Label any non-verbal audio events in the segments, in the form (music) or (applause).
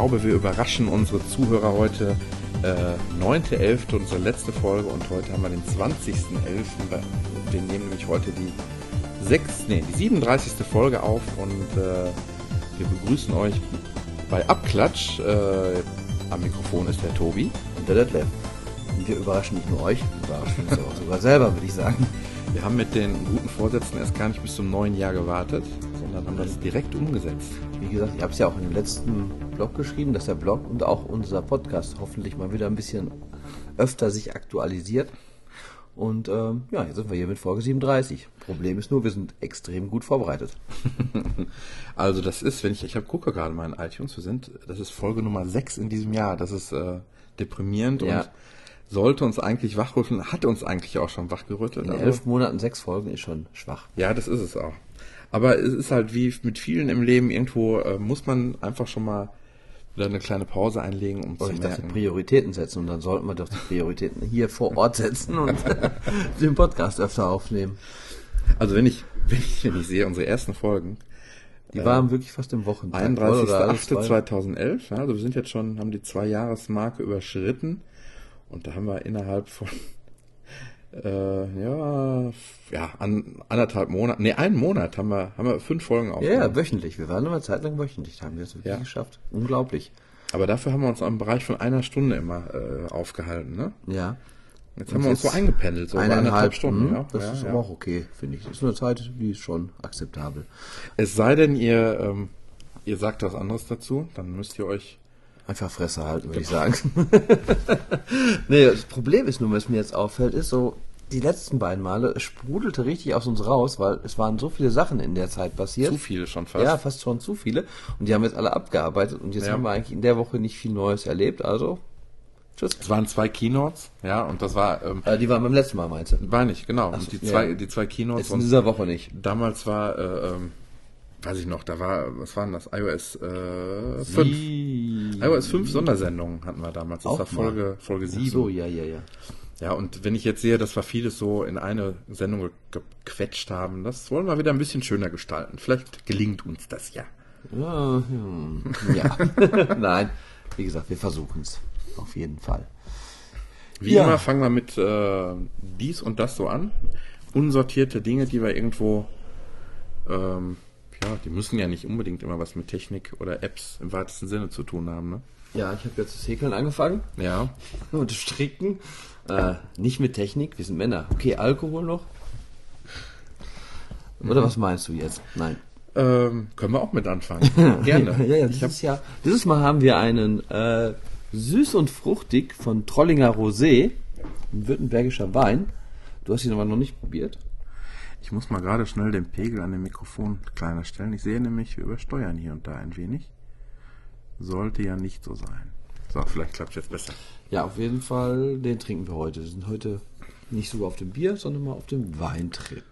glaube, wir überraschen unsere Zuhörer heute. Äh, 9.11. unsere letzte Folge und heute haben wir den 20.11. Wir nehmen nämlich heute die 6, nee, die 37. Folge auf und äh, wir begrüßen euch bei Abklatsch. Äh, am Mikrofon ist der Tobi. Und der Detlef. Und wir überraschen nicht nur euch, wir überraschen uns auch sogar selber, würde ich sagen. Wir haben mit den guten Vorsätzen erst gar nicht bis zum neuen Jahr gewartet, sondern haben das direkt umgesetzt. Wie gesagt, ich habe es ja auch in den letzten Blog geschrieben, dass der Blog und auch unser Podcast hoffentlich mal wieder ein bisschen öfter sich aktualisiert. Und ähm, ja, jetzt sind wir hier mit Folge 37. Problem ist nur, wir sind extrem gut vorbereitet. (laughs) also das ist, wenn ich, ich hab, gucke gerade mal in iTunes, wir sind, das ist Folge Nummer 6 in diesem Jahr. Das ist äh, deprimierend ja. und sollte uns eigentlich wachrütteln, hat uns eigentlich auch schon wachgerüttelt. In also, elf Monaten sechs Folgen ist schon schwach. Ja, das ist es auch. Aber es ist halt wie mit vielen im Leben, irgendwo äh, muss man einfach schon mal wieder eine kleine Pause einlegen, um oh, zu ich merken. Dachte, Prioritäten setzen und dann sollten wir doch die Prioritäten hier vor Ort setzen und (laughs) den Podcast öfter aufnehmen. Also wenn ich, wenn ich, wenn ich sehe, unsere ersten Folgen, die waren äh, wirklich fast im Wochentag. 31.08.2011, ja, also wir sind jetzt schon, haben die zwei Jahresmarke überschritten und da haben wir innerhalb von äh, ja, ja, an anderthalb Monaten, nee, einen Monat haben wir, haben wir fünf Folgen aufgenommen. Ja, wöchentlich. Wir waren immer zeitlang wöchentlich, da haben wir es wirklich ja. geschafft. Unglaublich. Aber dafür haben wir uns am Bereich von einer Stunde immer äh, aufgehalten, ne? Ja. Jetzt haben wir uns so eingependelt, so eineinhalb Stunden. Mh, ja. Das ja, ist ja. aber auch okay, finde ich. Das ist eine Zeit, die ist schon akzeptabel. Es sei denn, ihr, ähm, ihr sagt was anderes dazu, dann müsst ihr euch Einfach Fresse halten, würde ich sagen. (laughs) nee, das Problem ist nur, was mir jetzt auffällt, ist so, die letzten beiden Male, sprudelte richtig aus uns raus, weil es waren so viele Sachen in der Zeit passiert. Zu viele schon fast. Ja, fast schon zu viele. Und die haben jetzt alle abgearbeitet und jetzt ja. haben wir eigentlich in der Woche nicht viel Neues erlebt, also Tschüss. Es waren zwei Keynotes, ja, und das war. Ähm, äh, die waren beim letzten Mal, meinst du? War nicht, genau. Ach, und die zwei, die zwei Keynotes. Jetzt in dieser Woche nicht. Damals war äh, ähm, weiß ich noch, da war, was waren das? iOS äh, 5. iOS 5 Sondersendungen hatten wir damals. Das Auch war Folge, mal. Folge 7. Ach so, ja, ja, ja. Ja, und wenn ich jetzt sehe, dass wir vieles so in eine Sendung gequetscht haben, das wollen wir wieder ein bisschen schöner gestalten. Vielleicht gelingt uns das ja. Ja, ja. (laughs) Nein, wie gesagt, wir versuchen es. Auf jeden Fall. Wie ja. immer fangen wir mit äh, dies und das so an. Unsortierte Dinge, die wir irgendwo ähm, ja, die müssen ja nicht unbedingt immer was mit Technik oder Apps im weitesten Sinne zu tun haben, ne? Ja, ich habe jetzt das Häkeln angefangen. Ja. (laughs) Und das Stricken. Äh, nicht mit Technik, wir sind Männer. Okay, Alkohol noch? Oder mhm. was meinst du jetzt? Nein. Ähm, können wir auch mit anfangen. (laughs) Gerne. ja, ja, dieses, Jahr, dieses Mal haben wir einen äh, süß und fruchtig von Trollinger Rosé, ein württembergischer Wein. Du hast ihn aber noch nicht probiert. Ich muss mal gerade schnell den Pegel an dem Mikrofon kleiner stellen. Ich sehe nämlich, wir übersteuern hier und da ein wenig. Sollte ja nicht so sein. So, vielleicht klappt es jetzt besser. Ja, auf jeden Fall, den trinken wir heute. Wir sind heute nicht so auf dem Bier, sondern mal auf dem Weintrip.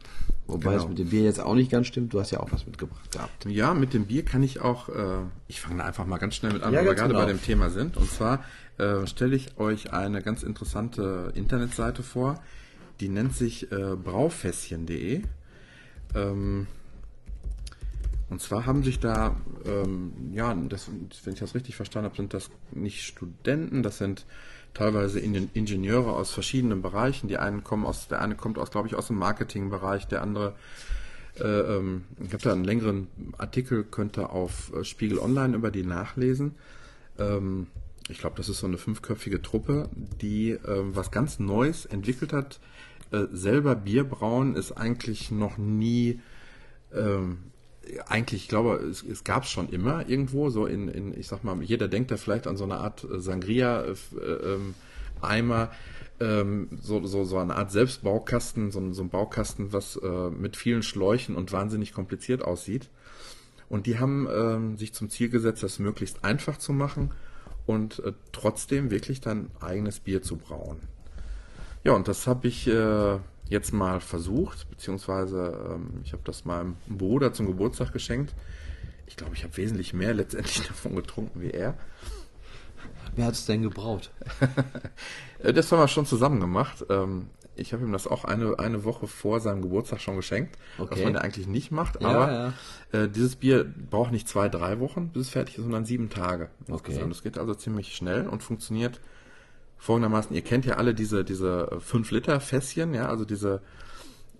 Wobei genau. es mit dem Bier jetzt auch nicht ganz stimmt. Du hast ja auch was mitgebracht gehabt. Ja, mit dem Bier kann ich auch, äh, ich fange einfach mal ganz schnell mit an, ja, weil wir gerade genau. bei dem Thema sind. Und zwar äh, stelle ich euch eine ganz interessante Internetseite vor, die nennt sich äh, braufässchen.de. Ähm, und zwar haben sich da, ähm, ja, das, wenn ich das richtig verstanden habe, sind das nicht Studenten, das sind teilweise Ingenieure aus verschiedenen Bereichen. Die einen kommen aus, der eine kommt aus, glaube ich, aus dem Marketingbereich, der andere, äh, ähm, ich habe da einen längeren Artikel, könnt ihr auf äh, Spiegel Online über die nachlesen. Ähm, ich glaube, das ist so eine fünfköpfige Truppe, die äh, was ganz Neues entwickelt hat, äh, selber Bier brauen ist eigentlich noch nie, ähm, eigentlich, ich glaube, es, es gab es schon immer irgendwo, so in, in, ich sag mal, jeder denkt da vielleicht an so eine Art äh, Sangria-Eimer, äh, ähm, so, so, so eine Art Selbstbaukasten, so, so ein Baukasten, was äh, mit vielen Schläuchen und wahnsinnig kompliziert aussieht. Und die haben ähm, sich zum Ziel gesetzt, das möglichst einfach zu machen und äh, trotzdem wirklich dann eigenes Bier zu brauen. Ja, und das habe ich, äh, jetzt mal versucht, beziehungsweise ähm, ich habe das meinem Bruder zum Geburtstag geschenkt. Ich glaube, ich habe wesentlich mehr letztendlich (laughs) davon getrunken wie er. Wer hat es denn gebraut? (laughs) Äh, das haben wir schon zusammen gemacht. Ähm, ich habe ihm das auch eine, eine Woche vor seinem Geburtstag schon geschenkt, okay. was man ja eigentlich nicht macht. Ja, aber ja. Äh, dieses Bier braucht nicht zwei, drei Wochen, bis es fertig ist, sondern sieben Tage. Okay. Das geht also ziemlich schnell und funktioniert folgendermaßen. Ihr kennt ja alle diese, diese 5 Liter Fässchen, ja, also diese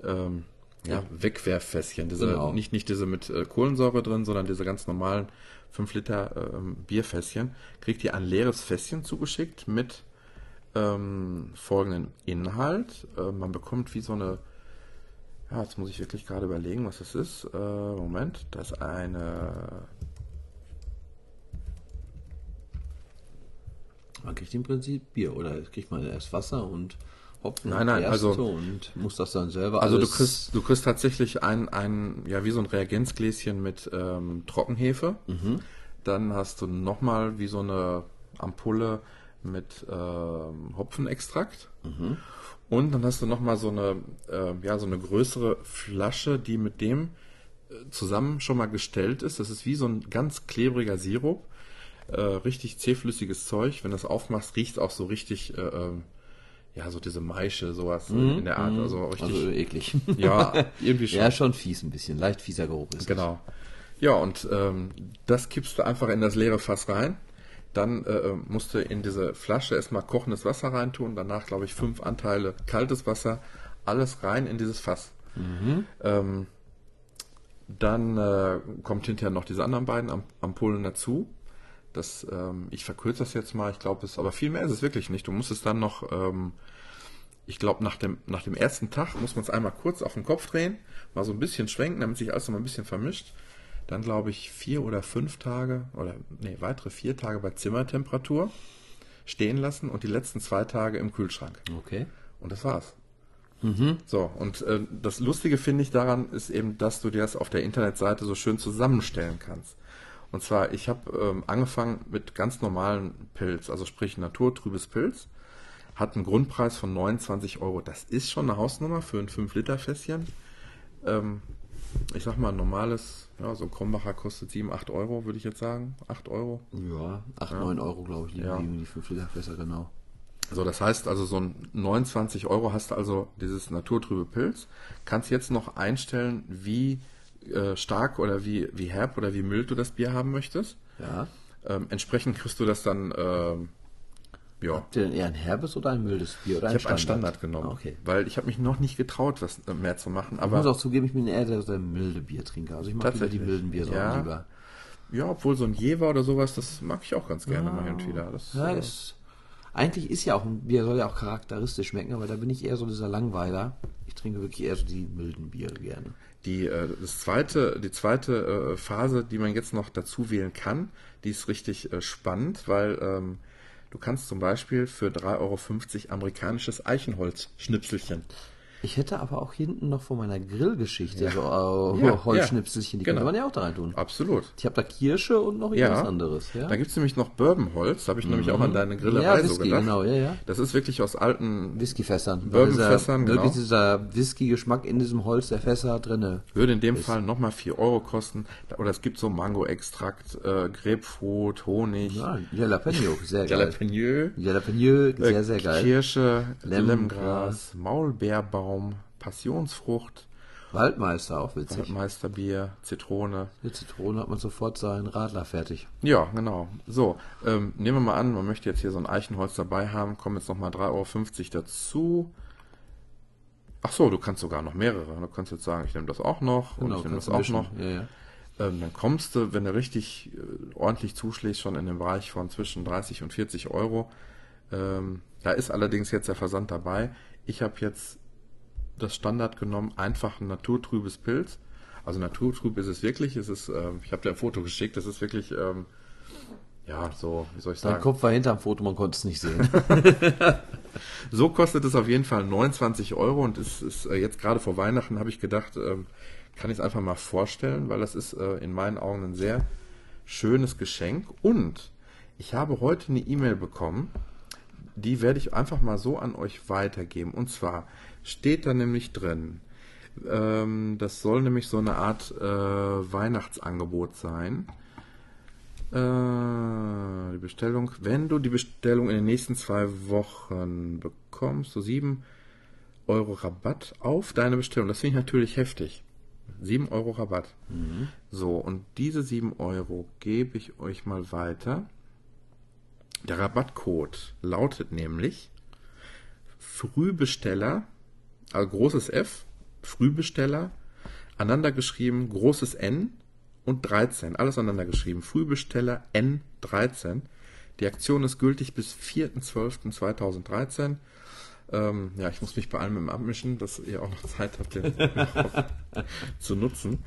ähm, ja, Wegwerffässchen, diese, genau. nicht, nicht diese mit äh, Kohlensäure drin, sondern diese ganz normalen 5 Liter äh, Bierfässchen. Kriegt ihr ein leeres Fässchen zugeschickt mit ähm, folgenden Inhalt. Äh, man bekommt wie so eine, ja, jetzt muss ich wirklich gerade überlegen, was das ist. Äh, Moment, das ist eine. Man kriegt im Prinzip Bier oder kriegt man erst Wasser und Hopfen nein, nein, also und muss das dann selber. Also du kriegst, du kriegst tatsächlich ein, ein, ja wie so ein Reagenzgläschen mit ähm, Trockenhefe. Mhm. Dann hast du nochmal wie so eine Ampulle mit äh, Hopfenextrakt. Mhm. Und dann hast du nochmal so eine, äh, ja, so eine größere Flasche, die mit dem äh, zusammen schon mal gestellt ist. Das ist wie so ein ganz klebriger Sirup. Äh, richtig zähflüssiges Zeug. Wenn du das aufmachst, riecht auch so richtig, äh, ähm, ja, so diese Maische, sowas mhm. in der Art. Mhm. Also richtig. Also eklig. (laughs) Ja, irgendwie (laughs) schon. Ja, schon fies ein bisschen. Leicht fieser Geruch ist Genau. Ja, und ähm, das kippst du einfach in das leere Fass rein dann äh, äh, musste in diese Flasche erstmal kochendes Wasser reintun, danach glaube ich fünf Anteile kaltes Wasser, alles rein in dieses Fass. Mhm. Ähm, dann äh, kommt hinterher noch diese anderen beiden Ampullen dazu. Das, ähm, ich verkürze das jetzt mal, ich glaube es, aber viel mehr ist es wirklich nicht. Du musst es dann noch, ähm, ich glaube nach dem, nach dem ersten Tag muss man es einmal kurz auf den Kopf drehen, mal so ein bisschen schwenken, damit sich alles noch mal ein bisschen vermischt dann glaube ich vier oder fünf Tage oder nee, weitere vier Tage bei Zimmertemperatur stehen lassen und die letzten zwei Tage im Kühlschrank. Okay. Und das war's. Mhm. So, und äh, das Lustige finde ich daran ist eben, dass du dir das auf der Internetseite so schön zusammenstellen kannst. Und zwar, ich habe ähm, angefangen mit ganz normalen Pilz, also sprich naturtrübes Pilz, hat einen Grundpreis von 29 Euro. Das ist schon eine Hausnummer für ein 5-Liter-Fässchen. Ähm, ich sag mal, ein normales, ja, so ein Krombacher kostet 7, 8 Euro, würde ich jetzt sagen. 8 Euro. Ja, 8, ja. 9 Euro, glaube ich, liegen ja. die 5 Liter Fässer, genau. So, das heißt also, so ein 29 Euro hast du also dieses naturtrübe Pilz. Kannst jetzt noch einstellen, wie äh, stark oder wie, wie herb oder wie mild du das Bier haben möchtest. Ja. Ähm, entsprechend kriegst du das dann äh, ja. Habt ihr denn eher ein herbes oder ein mildes Bier? Oder ich habe einen Standard genommen, ah, okay. weil ich habe mich noch nicht getraut, was äh, mehr zu machen. Aber ich muss auch zugeben, ich bin eher der, der milde Biertrinker. Also ich mag lieber die milden Bier ja. lieber. Ja, obwohl so ein Jever oder sowas, das mag ich auch ganz gerne ja. mal hin und wieder. Das, ja, äh, ist, eigentlich ist ja auch ein Bier, soll ja auch charakteristisch schmecken, aber da bin ich eher so dieser Langweiler. Ich trinke wirklich eher so die milden Biere gerne. Die, äh, das zweite, die zweite äh, Phase, die man jetzt noch dazu wählen kann, die ist richtig äh, spannend, weil ähm, Du kannst zum Beispiel für 3,50 Euro amerikanisches Eichenholz-Schnipselchen ich hätte aber auch hinten noch von meiner Grillgeschichte ja. so äh, ja, Holzschnipselchen, die genau. kann man ja auch da rein tun. Absolut. Ich habe da Kirsche und noch irgendwas anderes. Ja? Da gibt es nämlich noch Bourbonholz, da habe ich mhm. nämlich auch an deine Grillerei ja, Whisky, so gedacht. Genau, ja, ja. Das ist wirklich aus alten Whiskyfässern. Bourbonfässern, genau. Wirklich dieser Whisky-Geschmack in diesem Holz der Fässer drinne. Würde in dem ist. Fall nochmal 4 Euro kosten. Oder es gibt so Mango-Extrakt, äh, Grapefruit, Honig. Ja, Jalapeno, sehr geil. Jalapeno. Jalapeno, sehr, sehr geil. Kirsche, Lemongras, Maulbeerbaum. Passionsfrucht. Waldmeister auch witzig. Waldmeisterbier, Zitrone. Mit Zitrone hat man sofort seinen Radler fertig. Ja, genau. So, ähm, nehmen wir mal an, man möchte jetzt hier so ein Eichenholz dabei haben, kommen jetzt nochmal 3,50 Euro dazu. Ach so, du kannst sogar noch mehrere. Du kannst jetzt sagen, ich nehme das auch noch genau, und ich nehme das auch noch. Ja, ja. Ähm, dann kommst du, wenn du richtig äh, ordentlich zuschlägst, schon in den Bereich von zwischen 30 und 40 Euro. Ähm, da ist allerdings jetzt der Versand dabei. Ich habe jetzt das Standard genommen, einfach ein naturtrübes Pilz. Also naturtrüb ist es wirklich. Es ist, ähm, ich habe dir ein Foto geschickt. Das ist wirklich, ähm, ja, so, wie soll ich sagen? Dein Kopf war hinterm Foto, man konnte es nicht sehen. (laughs) so kostet es auf jeden Fall 29 Euro und es ist äh, jetzt gerade vor Weihnachten habe ich gedacht, ähm, kann ich es einfach mal vorstellen, weil das ist äh, in meinen Augen ein sehr schönes Geschenk. Und ich habe heute eine E-Mail bekommen die werde ich einfach mal so an euch weitergeben. Und zwar steht da nämlich drin, ähm, das soll nämlich so eine Art äh, Weihnachtsangebot sein. Äh, die Bestellung, wenn du die Bestellung in den nächsten zwei Wochen bekommst, so 7 Euro Rabatt auf deine Bestellung. Das finde ich natürlich heftig. 7 Euro Rabatt. Mhm. So, und diese 7 Euro gebe ich euch mal weiter. Der Rabattcode lautet nämlich Frühbesteller, also großes F, Frühbesteller, aneinander geschrieben, großes N und 13, alles aneinander geschrieben. Frühbesteller N13. Die Aktion ist gültig bis 4.12.2013. Ähm, ja, ich muss mich bei allem im abmischen, dass ihr auch noch Zeit habt, den (laughs) zu nutzen.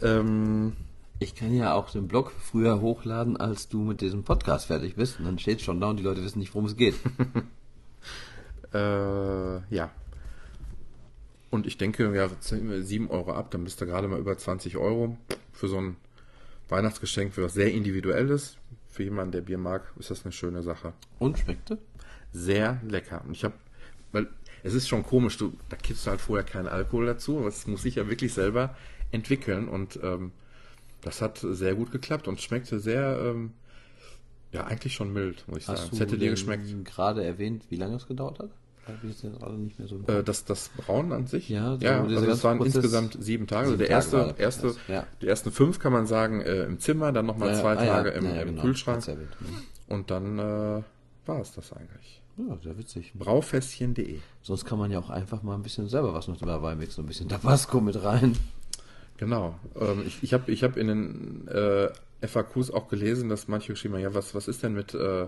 Ähm, ich kann ja auch den Blog früher hochladen, als du mit diesem Podcast fertig bist. Und dann steht schon da und die Leute wissen nicht, worum es geht. (laughs) äh, ja. Und ich denke, ja, 7 Euro ab, dann bist du gerade mal über 20 Euro für so ein Weihnachtsgeschenk, für was sehr individuelles. Für jemanden, der Bier mag, ist das eine schöne Sache. Und schmeckte? Sehr lecker. Und ich habe, weil es ist schon komisch, du, da kippst du halt vorher keinen Alkohol dazu, aber das muss ich ja wirklich selber entwickeln und ähm, das hat sehr gut geklappt und schmeckte sehr, ähm, ja, eigentlich schon mild, muss ich Hast sagen. Es hätte dir geschmeckt. gerade erwähnt, wie lange es gedauert hat? so äh, das, das Brauen an sich? Ja, so ja also es waren insgesamt sieben Tage. Also der erste, Tage erste, ja. die ersten fünf kann man sagen äh, im Zimmer, dann nochmal ja, zwei ah, Tage im, im genau. Kühlschrank. Erwähnt, ne? Und dann äh, war es das eigentlich. Ja, sehr witzig. Braufässchen.de. Sonst kann man ja auch einfach mal ein bisschen selber was noch dabei mixen, ein bisschen Tabasco mit rein. Genau. Ähm, ich ich habe ich hab in den äh, FAQs auch gelesen, dass manche geschrieben haben, ja, was, was ist denn mit äh,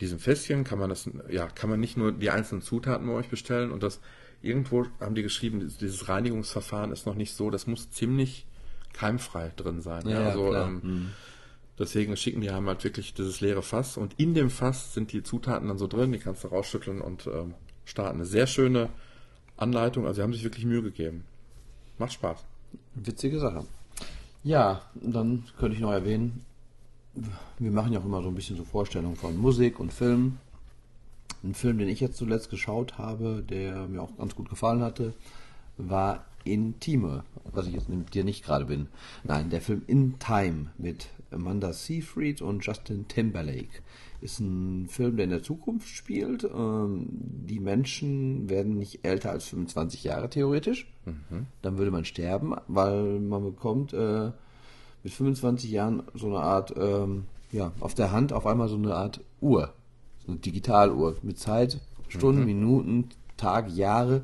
diesem Fässchen? Kann man das, ja, kann man nicht nur die einzelnen Zutaten bei euch bestellen und das irgendwo haben die geschrieben, dieses Reinigungsverfahren ist noch nicht so, das muss ziemlich keimfrei drin sein. Ja, ja also ähm, mhm. deswegen schicken die haben halt wirklich dieses leere Fass und in dem Fass sind die Zutaten dann so drin, die kannst du rausschütteln und ähm, starten. Eine sehr schöne Anleitung, also sie haben sich wirklich Mühe gegeben. Macht Spaß. Witzige Sache. Ja, dann könnte ich noch erwähnen, wir machen ja auch immer so ein bisschen so Vorstellungen von Musik und Film. Ein Film, den ich jetzt zuletzt geschaut habe, der mir auch ganz gut gefallen hatte, war Intime, was ich jetzt mit dir nicht gerade bin. Nein, der Film In Time mit Amanda Seyfried und Justin Timberlake ist ein Film, der in der Zukunft spielt. Ähm, die Menschen werden nicht älter als 25 Jahre theoretisch. Mhm. Dann würde man sterben, weil man bekommt äh, mit 25 Jahren so eine Art, ähm, ja, auf der Hand auf einmal so eine Art Uhr. So eine Digitaluhr mit Zeit, Stunden, mhm. Minuten, Tage, Jahre.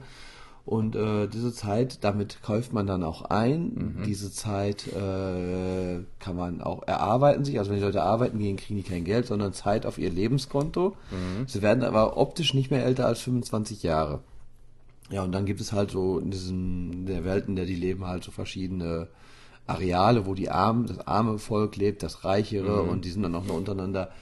Und äh, diese Zeit, damit kauft man dann auch ein. Mhm. Diese Zeit äh, kann man auch erarbeiten sich. Also wenn die Leute arbeiten gehen, kriegen die kein Geld, sondern Zeit auf ihr Lebenskonto. Mhm. Sie werden aber optisch nicht mehr älter als 25 Jahre. Ja, und dann gibt es halt so in diesem in der Welt, in der die leben, halt so verschiedene Areale, wo die armen, das arme Volk lebt, das reichere mhm. und die sind dann auch noch untereinander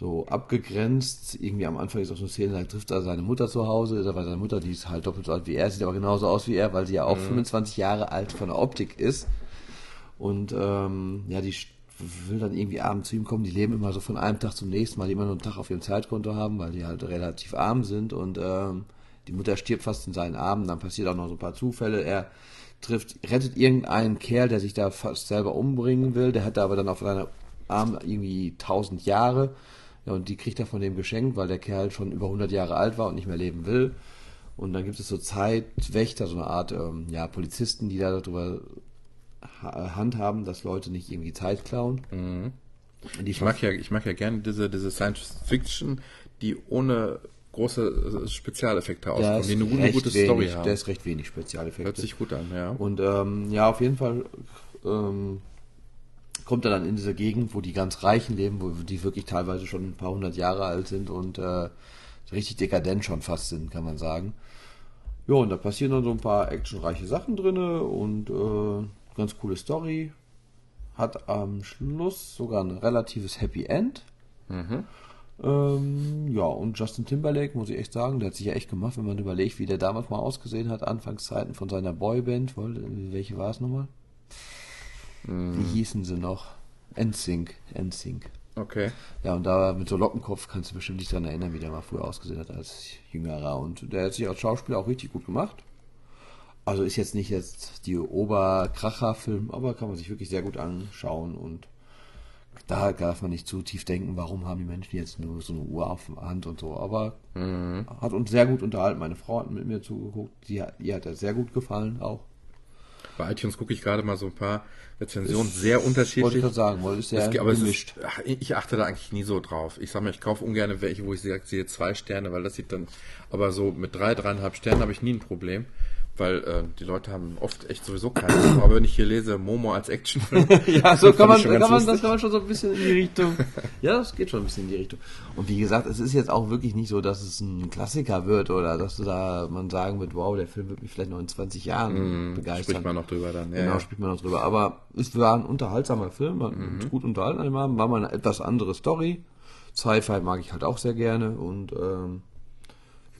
so abgegrenzt. Irgendwie am Anfang ist auch so eine Szene, da trifft er seine Mutter zu Hause, ist aber seine Mutter, die ist halt doppelt so alt wie er, sieht aber genauso aus wie er, weil sie ja auch mhm. 25 Jahre alt von der Optik ist. Und ähm, ja, die will dann irgendwie abends zu ihm kommen. Die leben immer so von einem Tag zum nächsten, weil die immer nur einen Tag auf ihrem Zeitkonto haben, weil die halt relativ arm sind. Und ähm, die Mutter stirbt fast in seinen Armen. Dann passiert auch noch so ein paar Zufälle. Er trifft, rettet irgendeinen Kerl, der sich da fast selber umbringen will. Der hat da aber dann auf seiner Arm irgendwie 1000 Jahre ja, und die kriegt er von dem geschenkt, weil der Kerl schon über 100 Jahre alt war und nicht mehr leben will. Und dann gibt es so Zeitwächter, so eine Art ähm, ja, Polizisten, die da darüber handhaben, dass Leute nicht irgendwie Zeit klauen. Mhm. Ich mag ja, ich mag ja gerne diese, diese Science Fiction, die ohne große äh, Spezialeffekte auskommen, die eine gute, gute wenig, Story haben. Der ist recht wenig Spezialeffekte. Hört sich gut an, ja. Und ähm, ja, auf jeden Fall ähm, kommt er dann in diese Gegend, wo die ganz Reichen leben, wo die wirklich teilweise schon ein paar hundert Jahre alt sind und äh, richtig dekadent schon fast sind, kann man sagen. Ja, und da passieren dann so ein paar actionreiche Sachen drinne und äh, ganz coole Story. Hat am Schluss sogar ein relatives Happy End. Mhm. Ähm, ja, und Justin Timberlake, muss ich echt sagen, der hat sich ja echt gemacht, wenn man überlegt, wie der damals mal ausgesehen hat, Anfangszeiten von seiner Boyband. Welche war es nochmal? Wie hießen sie noch? NSYNC. NSYNC. Okay. Ja, und da mit so Lockenkopf kannst du bestimmt nicht dran erinnern, wie der mal früher ausgesehen hat als Jüngerer. Und der hat sich als Schauspieler auch richtig gut gemacht. Also ist jetzt nicht jetzt die Oberkracher-Film, aber kann man sich wirklich sehr gut anschauen und da darf man nicht zu tief denken, warum haben die Menschen jetzt nur so eine Uhr auf der Hand und so. Aber mhm. hat uns sehr gut unterhalten. Meine Frau hat mit mir zugeguckt. Die, ihr hat er sehr gut gefallen auch. Bei iTunes gucke ich gerade mal so ein paar Rezensionen, ist, sehr unterschiedlich. Wollte ich gerade sagen, weil ist sehr es, aber gemischt. Ist, ich achte da eigentlich nie so drauf. Ich sage mal, ich kaufe ungern welche, wo ich sehe, sehe zwei Sterne, weil das sieht dann, aber so mit drei, dreieinhalb Sternen habe ich nie ein Problem weil äh, die Leute haben oft echt sowieso keine. Aber wenn ich hier lese Momo als Actionfilm, (laughs) ja, so kann man, kann man das kann man schon so ein bisschen in die Richtung. (laughs) Ja, das geht schon ein bisschen in die Richtung. Und wie gesagt, es ist jetzt auch wirklich nicht so, dass es ein Klassiker wird oder dass da man sagen wird, wow, der Film wird mich vielleicht noch in 20 Jahren mm, begeistern. Spricht man noch drüber dann. Ja, genau, ja. spricht man noch drüber. Aber es war ein unterhaltsamer Film, man mhm. gut unterhalten war mal eine etwas andere Story. Sci-Fi mag ich halt auch sehr gerne und ähm,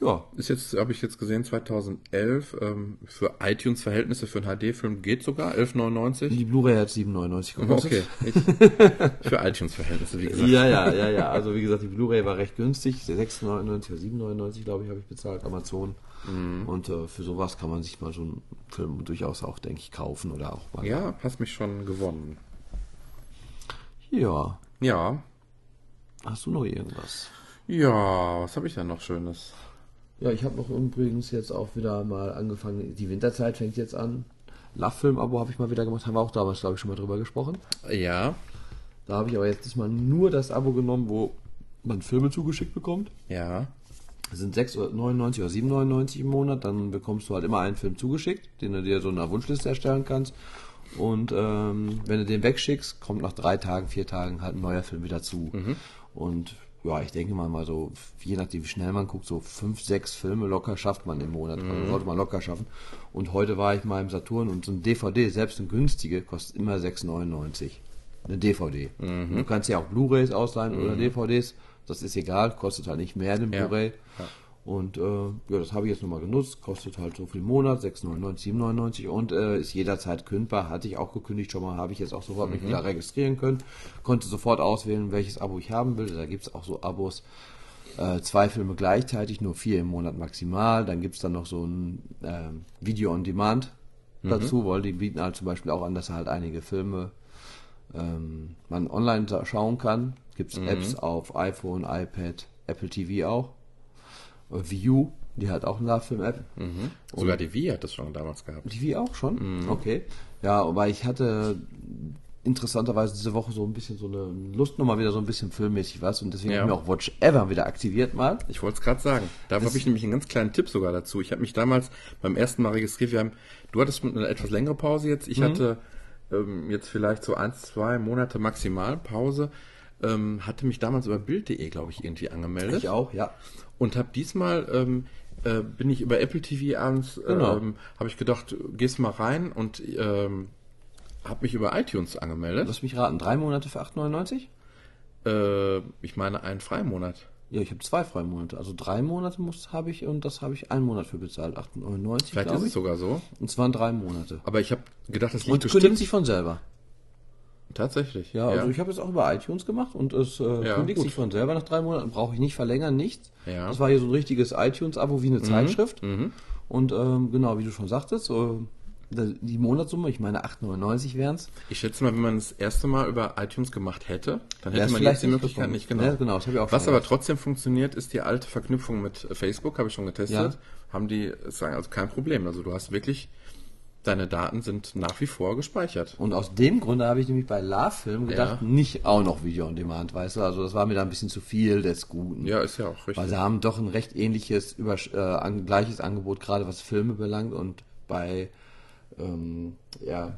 ja. Ist jetzt, habe ich jetzt gesehen, 2011, ähm, für iTunes-Verhältnisse für einen HD-Film geht sogar, 11,99. Die Blu-ray hat 7,99 gekostet. Okay. Ich, (laughs) für iTunes-Verhältnisse, wie gesagt. Ja, ja, ja, ja. Also wie gesagt, die Blu-ray war recht günstig. 6,99 oder 7,99, glaube ich, habe ich bezahlt, Amazon. Mhm. Und äh, für sowas kann man sich mal so einen Film durchaus auch, denke ich, kaufen oder auch mal. Ja, hast mich schon gewonnen. Ja. Ja. Hast du noch irgendwas? Ja, was habe ich denn noch Schönes? Ja, ich habe noch übrigens jetzt auch wieder mal angefangen. Die Winterzeit fängt jetzt an. Love-Film-Abo habe ich mal wieder gemacht. Haben wir auch damals, glaube ich, schon mal drüber gesprochen. Ja. Da habe ich aber jetzt mal nur das Abo genommen, wo man Filme zugeschickt bekommt. Ja. Das sind 6,99 oder 7,99 im Monat. Dann bekommst du halt immer einen Film zugeschickt, den du dir so eine Wunschliste erstellen kannst. Und ähm, wenn du den wegschickst, kommt nach drei Tagen, vier Tagen halt ein neuer Film wieder zu. Mhm. Und ja, ich denke mal, mal so, je nachdem, wie schnell man guckt, so fünf, sechs Filme locker schafft man im Monat. Also mhm. Also sollte man locker schaffen. Und heute war ich mal im Saturn und so ein DVD, selbst ein günstige, kostet immer 6,99. Eine DVD. Mhm. Du kannst ja auch Blu-rays ausleihen mhm. oder DVDs. Das ist egal, kostet halt nicht mehr den Blu-ray. Ja. Und äh, ja, das habe ich jetzt nochmal genutzt, kostet halt so viel im Monat, 6,99, 7,99 und äh, ist jederzeit kündbar. Hatte ich auch gekündigt schon mal, habe ich jetzt auch sofort mhm. mich wieder registrieren können. Konnte sofort auswählen, welches Abo ich haben will. Da gibt es auch so Abos, äh, zwei Filme gleichzeitig, nur vier im Monat maximal. Dann gibt es dann noch so ein äh, Video on Demand mhm. dazu, weil die bieten halt zum Beispiel auch an, dass halt einige Filme ähm, man online schauen kann. Gibt es mhm. Apps auf iPhone, iPad, Apple TV auch. View, die hat auch eine Love-Film-App. Mhm. Sogar die Wii hat das schon damals gehabt. Die Wii auch schon? Mhm. Okay. Ja, aber ich hatte interessanterweise diese Woche so ein bisschen so eine Lust nochmal wieder so ein bisschen filmmäßig was und deswegen ja. habe ich mir auch Watch Ever wieder aktiviert mal. Ich wollte es gerade sagen. Da habe ich nämlich einen ganz kleinen Tipp sogar dazu. Ich habe mich damals beim ersten Mal registriert. Wir haben, du hattest eine etwas längere Pause jetzt. Ich mhm. hatte ähm, jetzt vielleicht so ein, zwei Monate maximal Pause. Ähm, hatte mich damals über Bild.de, glaube ich, irgendwie angemeldet. Ich auch, ja und habe diesmal ähm, äh, bin ich über Apple TV abends genau. ähm, habe ich gedacht, gehst mal rein und ähm, habe mich über iTunes angemeldet. Lass mich raten, drei Monate für 8,99? Äh, ich meine einen Freimonat. Ja, ich habe zwei Freimonate. Also drei Monate muss habe ich und das habe ich einen Monat für bezahlt. 8,99 Vielleicht ist es sogar so. Und zwar drei Monate. Aber ich habe gedacht, das liegt und bestimmt sich von selber. Tatsächlich. Ja, also ich habe es auch über iTunes gemacht und es äh, ja, kündigt gut. sich von selber nach drei Monaten. Brauche ich nicht verlängern, nichts. Ja. Das war hier so ein richtiges iTunes-Abo wie eine mhm. Zeitschrift. Mhm. Und ähm, genau, wie du schon sagtest, so, die Monatssumme, ich meine 8,99 wären es. Ich schätze mal, wenn man das erste Mal über iTunes gemacht hätte, dann hätte man jetzt die Möglichkeit nicht genau. Ja, genau Was aber trotzdem funktioniert, ist die alte Verknüpfung mit Facebook, habe ich schon getestet. Ja. Haben die, sagen also kein Problem. Also du hast wirklich Deine Daten sind nach wie vor gespeichert. Und aus dem Grunde habe ich nämlich bei Love Film gedacht, ja. nicht auch noch Video on Demand, weißt du? Also das war mir da ein bisschen zu viel des Guten. Ja, ist ja auch richtig. Weil sie haben doch ein recht ähnliches, über, äh, an, gleiches Angebot, gerade was Filme belangt und bei ähm, ja,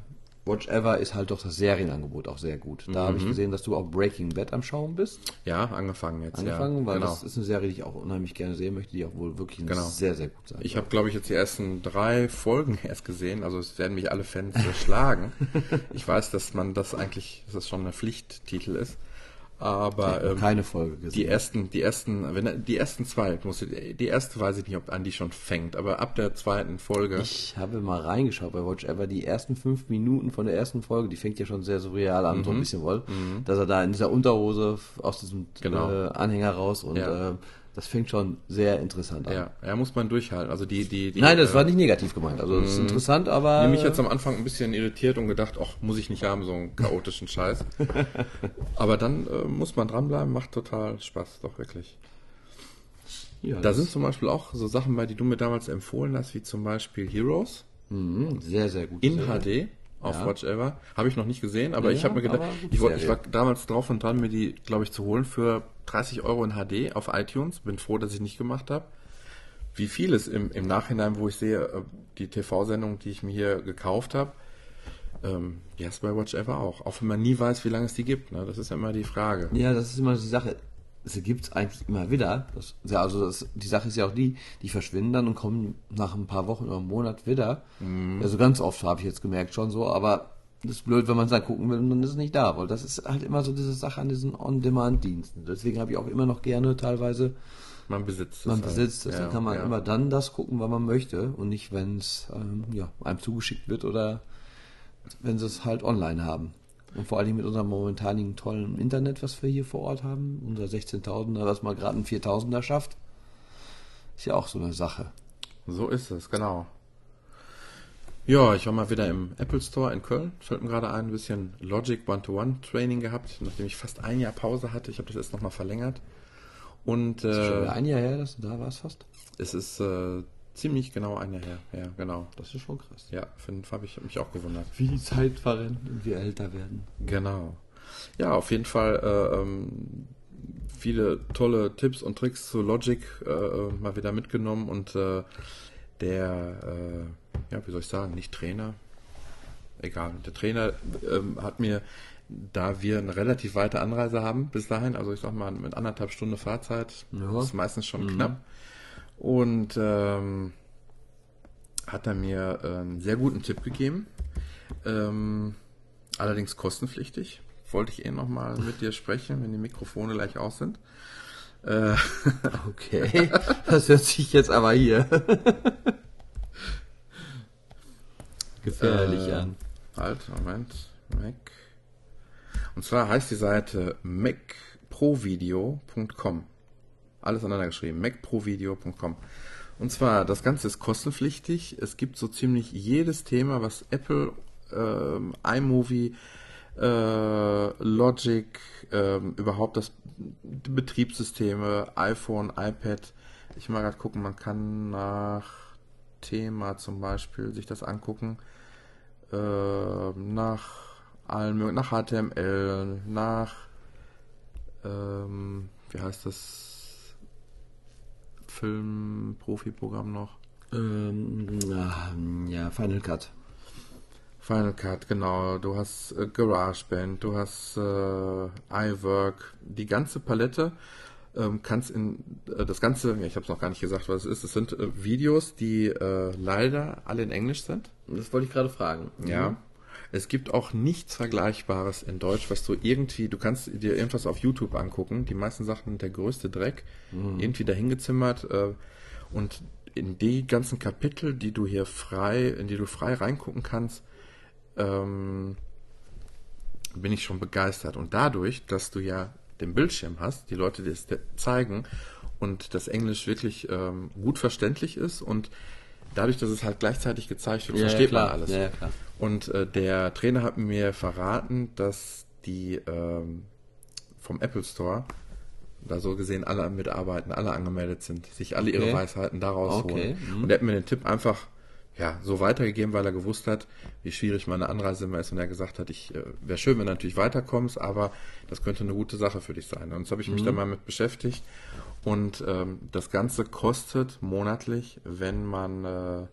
Watch Ever ist halt doch das Serienangebot auch sehr gut. Da mhm. habe ich gesehen, dass du auch Breaking Bad am Schauen bist. Ja, angefangen jetzt. Angefangen, ja, weil genau. das ist eine Serie, die ich auch unheimlich gerne sehen möchte, die auch wohl wirklich genau. sehr, sehr gut sein Ich habe, glaube ich, jetzt die ersten drei Folgen (laughs) erst gesehen. Also es werden mich alle Fans schlagen. (laughs) ich weiß, dass man das eigentlich, dass das schon ein Pflichttitel ist. Aber ähm, keine Folge gesehen. Die ersten, die ersten, wenn die ersten zwei, muss die erste weiß ich nicht, ob Andy schon fängt, aber ab der zweiten Folge. Ich habe mal reingeschaut bei Watch Ever, die ersten fünf Minuten von der ersten Folge, die fängt ja schon sehr surreal an, mhm. so ein mhm. bisschen wohl, mhm. dass er da in dieser Unterhose aus diesem genau. äh, Anhänger raus und ja. äh, das fängt schon sehr interessant an. Ja, ja muss man durchhalten. Also die, die, die Nein, das äh, war nicht negativ gemeint. Also das ist mhm. interessant, aber. Ich mich jetzt am Anfang ein bisschen irritiert und gedacht, ach, muss ich nicht haben, so einen chaotischen Scheiß. (laughs) aber dann äh, muss man dranbleiben, macht total Spaß, doch wirklich. Ja, da sind zum Beispiel auch so Sachen bei, die du mir damals empfohlen hast, wie zum Beispiel Heroes. Mhm, sehr, sehr gut. In Serie. HD auf ja. Watch Ever. Habe ich noch nicht gesehen, aber ja, ich habe mir gedacht, ich, wollt, ich war damals drauf und dran, mir die, glaube ich, zu holen für 30 Euro in HD auf iTunes. Bin froh, dass ich nicht gemacht habe. Wie vieles im, im Nachhinein, wo ich sehe, äh, die TV-Sendung, die ich mir hier gekauft habe, ähm, ist bei Watch Ever auch. Auch wenn man nie weiß, wie lange es die gibt. Ne? Das ist ja immer die Frage. Ja, das ist immer die Sache. Sie gibt es eigentlich immer wieder. Das, ja, also das, die Sache ist ja auch die, die verschwinden dann und kommen nach ein paar Wochen oder einem Monat wieder. Mhm. Also ganz oft habe ich jetzt gemerkt schon so, aber das ist blöd, wenn man es dann gucken will und dann ist es nicht da, weil das ist halt immer so diese Sache an diesen On-Demand-Diensten. Deswegen habe ich auch immer noch gerne teilweise. Man besitzt es. Man halt. besitzt es. Ja, dann kann man ja. immer dann das gucken, wann man möchte und nicht, wenn es ähm, ja, einem zugeschickt wird oder wenn sie es halt online haben. Und vor allem mit unserem momentanigen tollen Internet, was wir hier vor Ort haben, unser 16.000er, was mal gerade ein 4.000er schafft, ist ja auch so eine Sache. So ist es, genau. Ja, ich war mal wieder im Apple Store in Köln. Fällt mir gerade ein, ein bisschen Logic One-to-One-Training gehabt, nachdem ich fast ein Jahr Pause hatte. Ich habe das jetzt nochmal verlängert. Und, äh, ist schon ein Jahr her, dass du da warst fast? Es ist äh, ziemlich genau ein Jahr her. Ja, genau. Das ist schon krass. Ja, habe ich mich auch gewundert. Wie die Zeit verrennt und wir älter werden. Genau. Ja, auf jeden Fall äh, ähm, viele tolle Tipps und Tricks zu Logic äh, mal wieder mitgenommen und äh, der äh, ja, wie soll ich sagen, nicht Trainer. Egal. Der Trainer ähm, hat mir, da wir eine relativ weite Anreise haben bis dahin, also ich sag mal mit anderthalb Stunden Fahrzeit, ja. ist meistens schon mhm. knapp. Und ähm, hat er mir äh, einen sehr guten Tipp gegeben. Ähm, allerdings kostenpflichtig. Wollte ich eh nochmal mit dir sprechen, wenn die Mikrofone gleich aus sind. Äh, (laughs) okay, das hört sich jetzt aber hier. Gefährlich äh, an. Halt, Moment. Mac. Und zwar heißt die Seite macprovideo.com. Alles aneinander geschrieben. macprovideo.com. Und zwar, das Ganze ist kostenpflichtig. Es gibt so ziemlich jedes Thema, was Apple, ähm, iMovie, äh, Logic, ähm, überhaupt das Betriebssysteme, iPhone, iPad. Ich mal gerade gucken, man kann nach Thema zum Beispiel sich das angucken. Äh, nach allen möglichen, nach HTML, nach ähm, wie heißt das Film-Profi-Programm noch? Ähm, ja, Final Cut. Final Cut, genau. Du hast äh, GarageBand, du hast äh, iWork, die ganze Palette ähm, kannst in äh, das Ganze, ja, ich habe es noch gar nicht gesagt, was es ist. Es sind äh, Videos, die äh, leider alle in Englisch sind. Das wollte ich gerade fragen. Ja. Mhm. Es gibt auch nichts Vergleichbares in Deutsch, was du irgendwie, du kannst dir irgendwas auf YouTube angucken. Die meisten Sachen sind der größte Dreck, mhm. irgendwie dahingezimmert. Äh, und in die ganzen Kapitel, die du hier frei, in die du frei reingucken kannst, ähm, bin ich schon begeistert. Und dadurch, dass du ja den Bildschirm hast, die Leute dir es zeigen und das Englisch wirklich ähm, gut verständlich ist und dadurch, dass es halt gleichzeitig gezeigt wird, ja, versteht ja, man alles. Ja, und äh, der Trainer hat mir verraten, dass die ähm, vom Apple Store da so gesehen alle mitarbeiten, alle angemeldet sind, sich alle okay. ihre Weisheiten daraus okay. holen. Mhm. Und er hat mir den Tipp einfach ja, so weitergegeben, weil er gewusst hat, wie schwierig meine Anreise immer ist und er gesagt hat, ich äh, wäre schön, wenn du natürlich weiterkommst, aber das könnte eine gute Sache für dich sein. Und so habe ich mich mhm. dann mal mit beschäftigt und ähm, das Ganze kostet monatlich, wenn man, äh,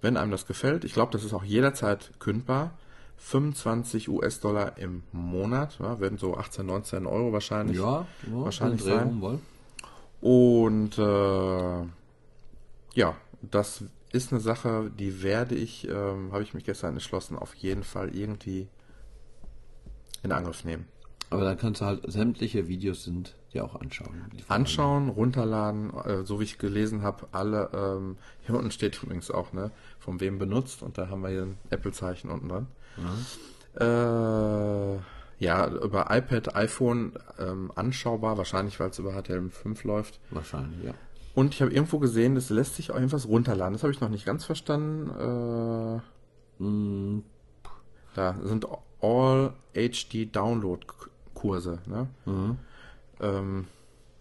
wenn einem das gefällt, ich glaube, das ist auch jederzeit kündbar, 25 US-Dollar im Monat, ja, werden so 18, 19 Euro wahrscheinlich, ja, ja wahrscheinlich sein. Und äh, ja, das ist eine Sache, die werde ich, ähm, habe ich mich gestern entschlossen, auf jeden Fall irgendwie in Angriff nehmen. Aber dann kannst du halt sämtliche Videos sind dir auch anschauen. Anschauen, runterladen, äh, so wie ich gelesen habe, alle, ähm, hier unten steht übrigens auch, ne, von wem benutzt und da haben wir hier ein Apple-Zeichen unten dran. Mhm. Äh, ja, über iPad, iPhone ähm, anschaubar, wahrscheinlich, weil es über HTML5 läuft. Wahrscheinlich, ja. Und ich habe irgendwo gesehen, das lässt sich auch irgendwas runterladen. Das habe ich noch nicht ganz verstanden. Äh, mm. Da sind All HD Download Kurse. Ne? Mhm. Ähm,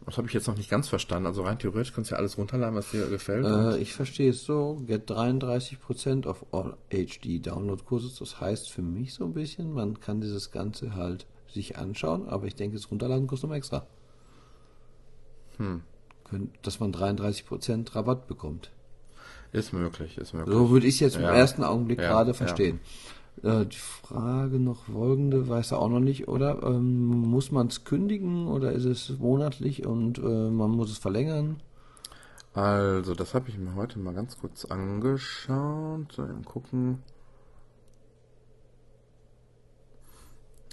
das habe ich jetzt noch nicht ganz verstanden. Also rein theoretisch kannst du ja alles runterladen, was dir gefällt. Äh, ich verstehe es so. Get 33% auf All HD Download Kurses. Das heißt für mich so ein bisschen, man kann dieses Ganze halt sich anschauen, aber ich denke, das Runterladen kostet noch extra. Hm. Dass man 33% Rabatt bekommt. Ist möglich, ist möglich. So würde ich es jetzt ja. im ersten Augenblick ja, gerade verstehen. Ja. Äh, die Frage noch folgende, weiß er auch noch nicht, oder? Ähm, muss man es kündigen oder ist es monatlich und äh, man muss es verlängern? Also, das habe ich mir heute mal ganz kurz angeschaut. So, gucken.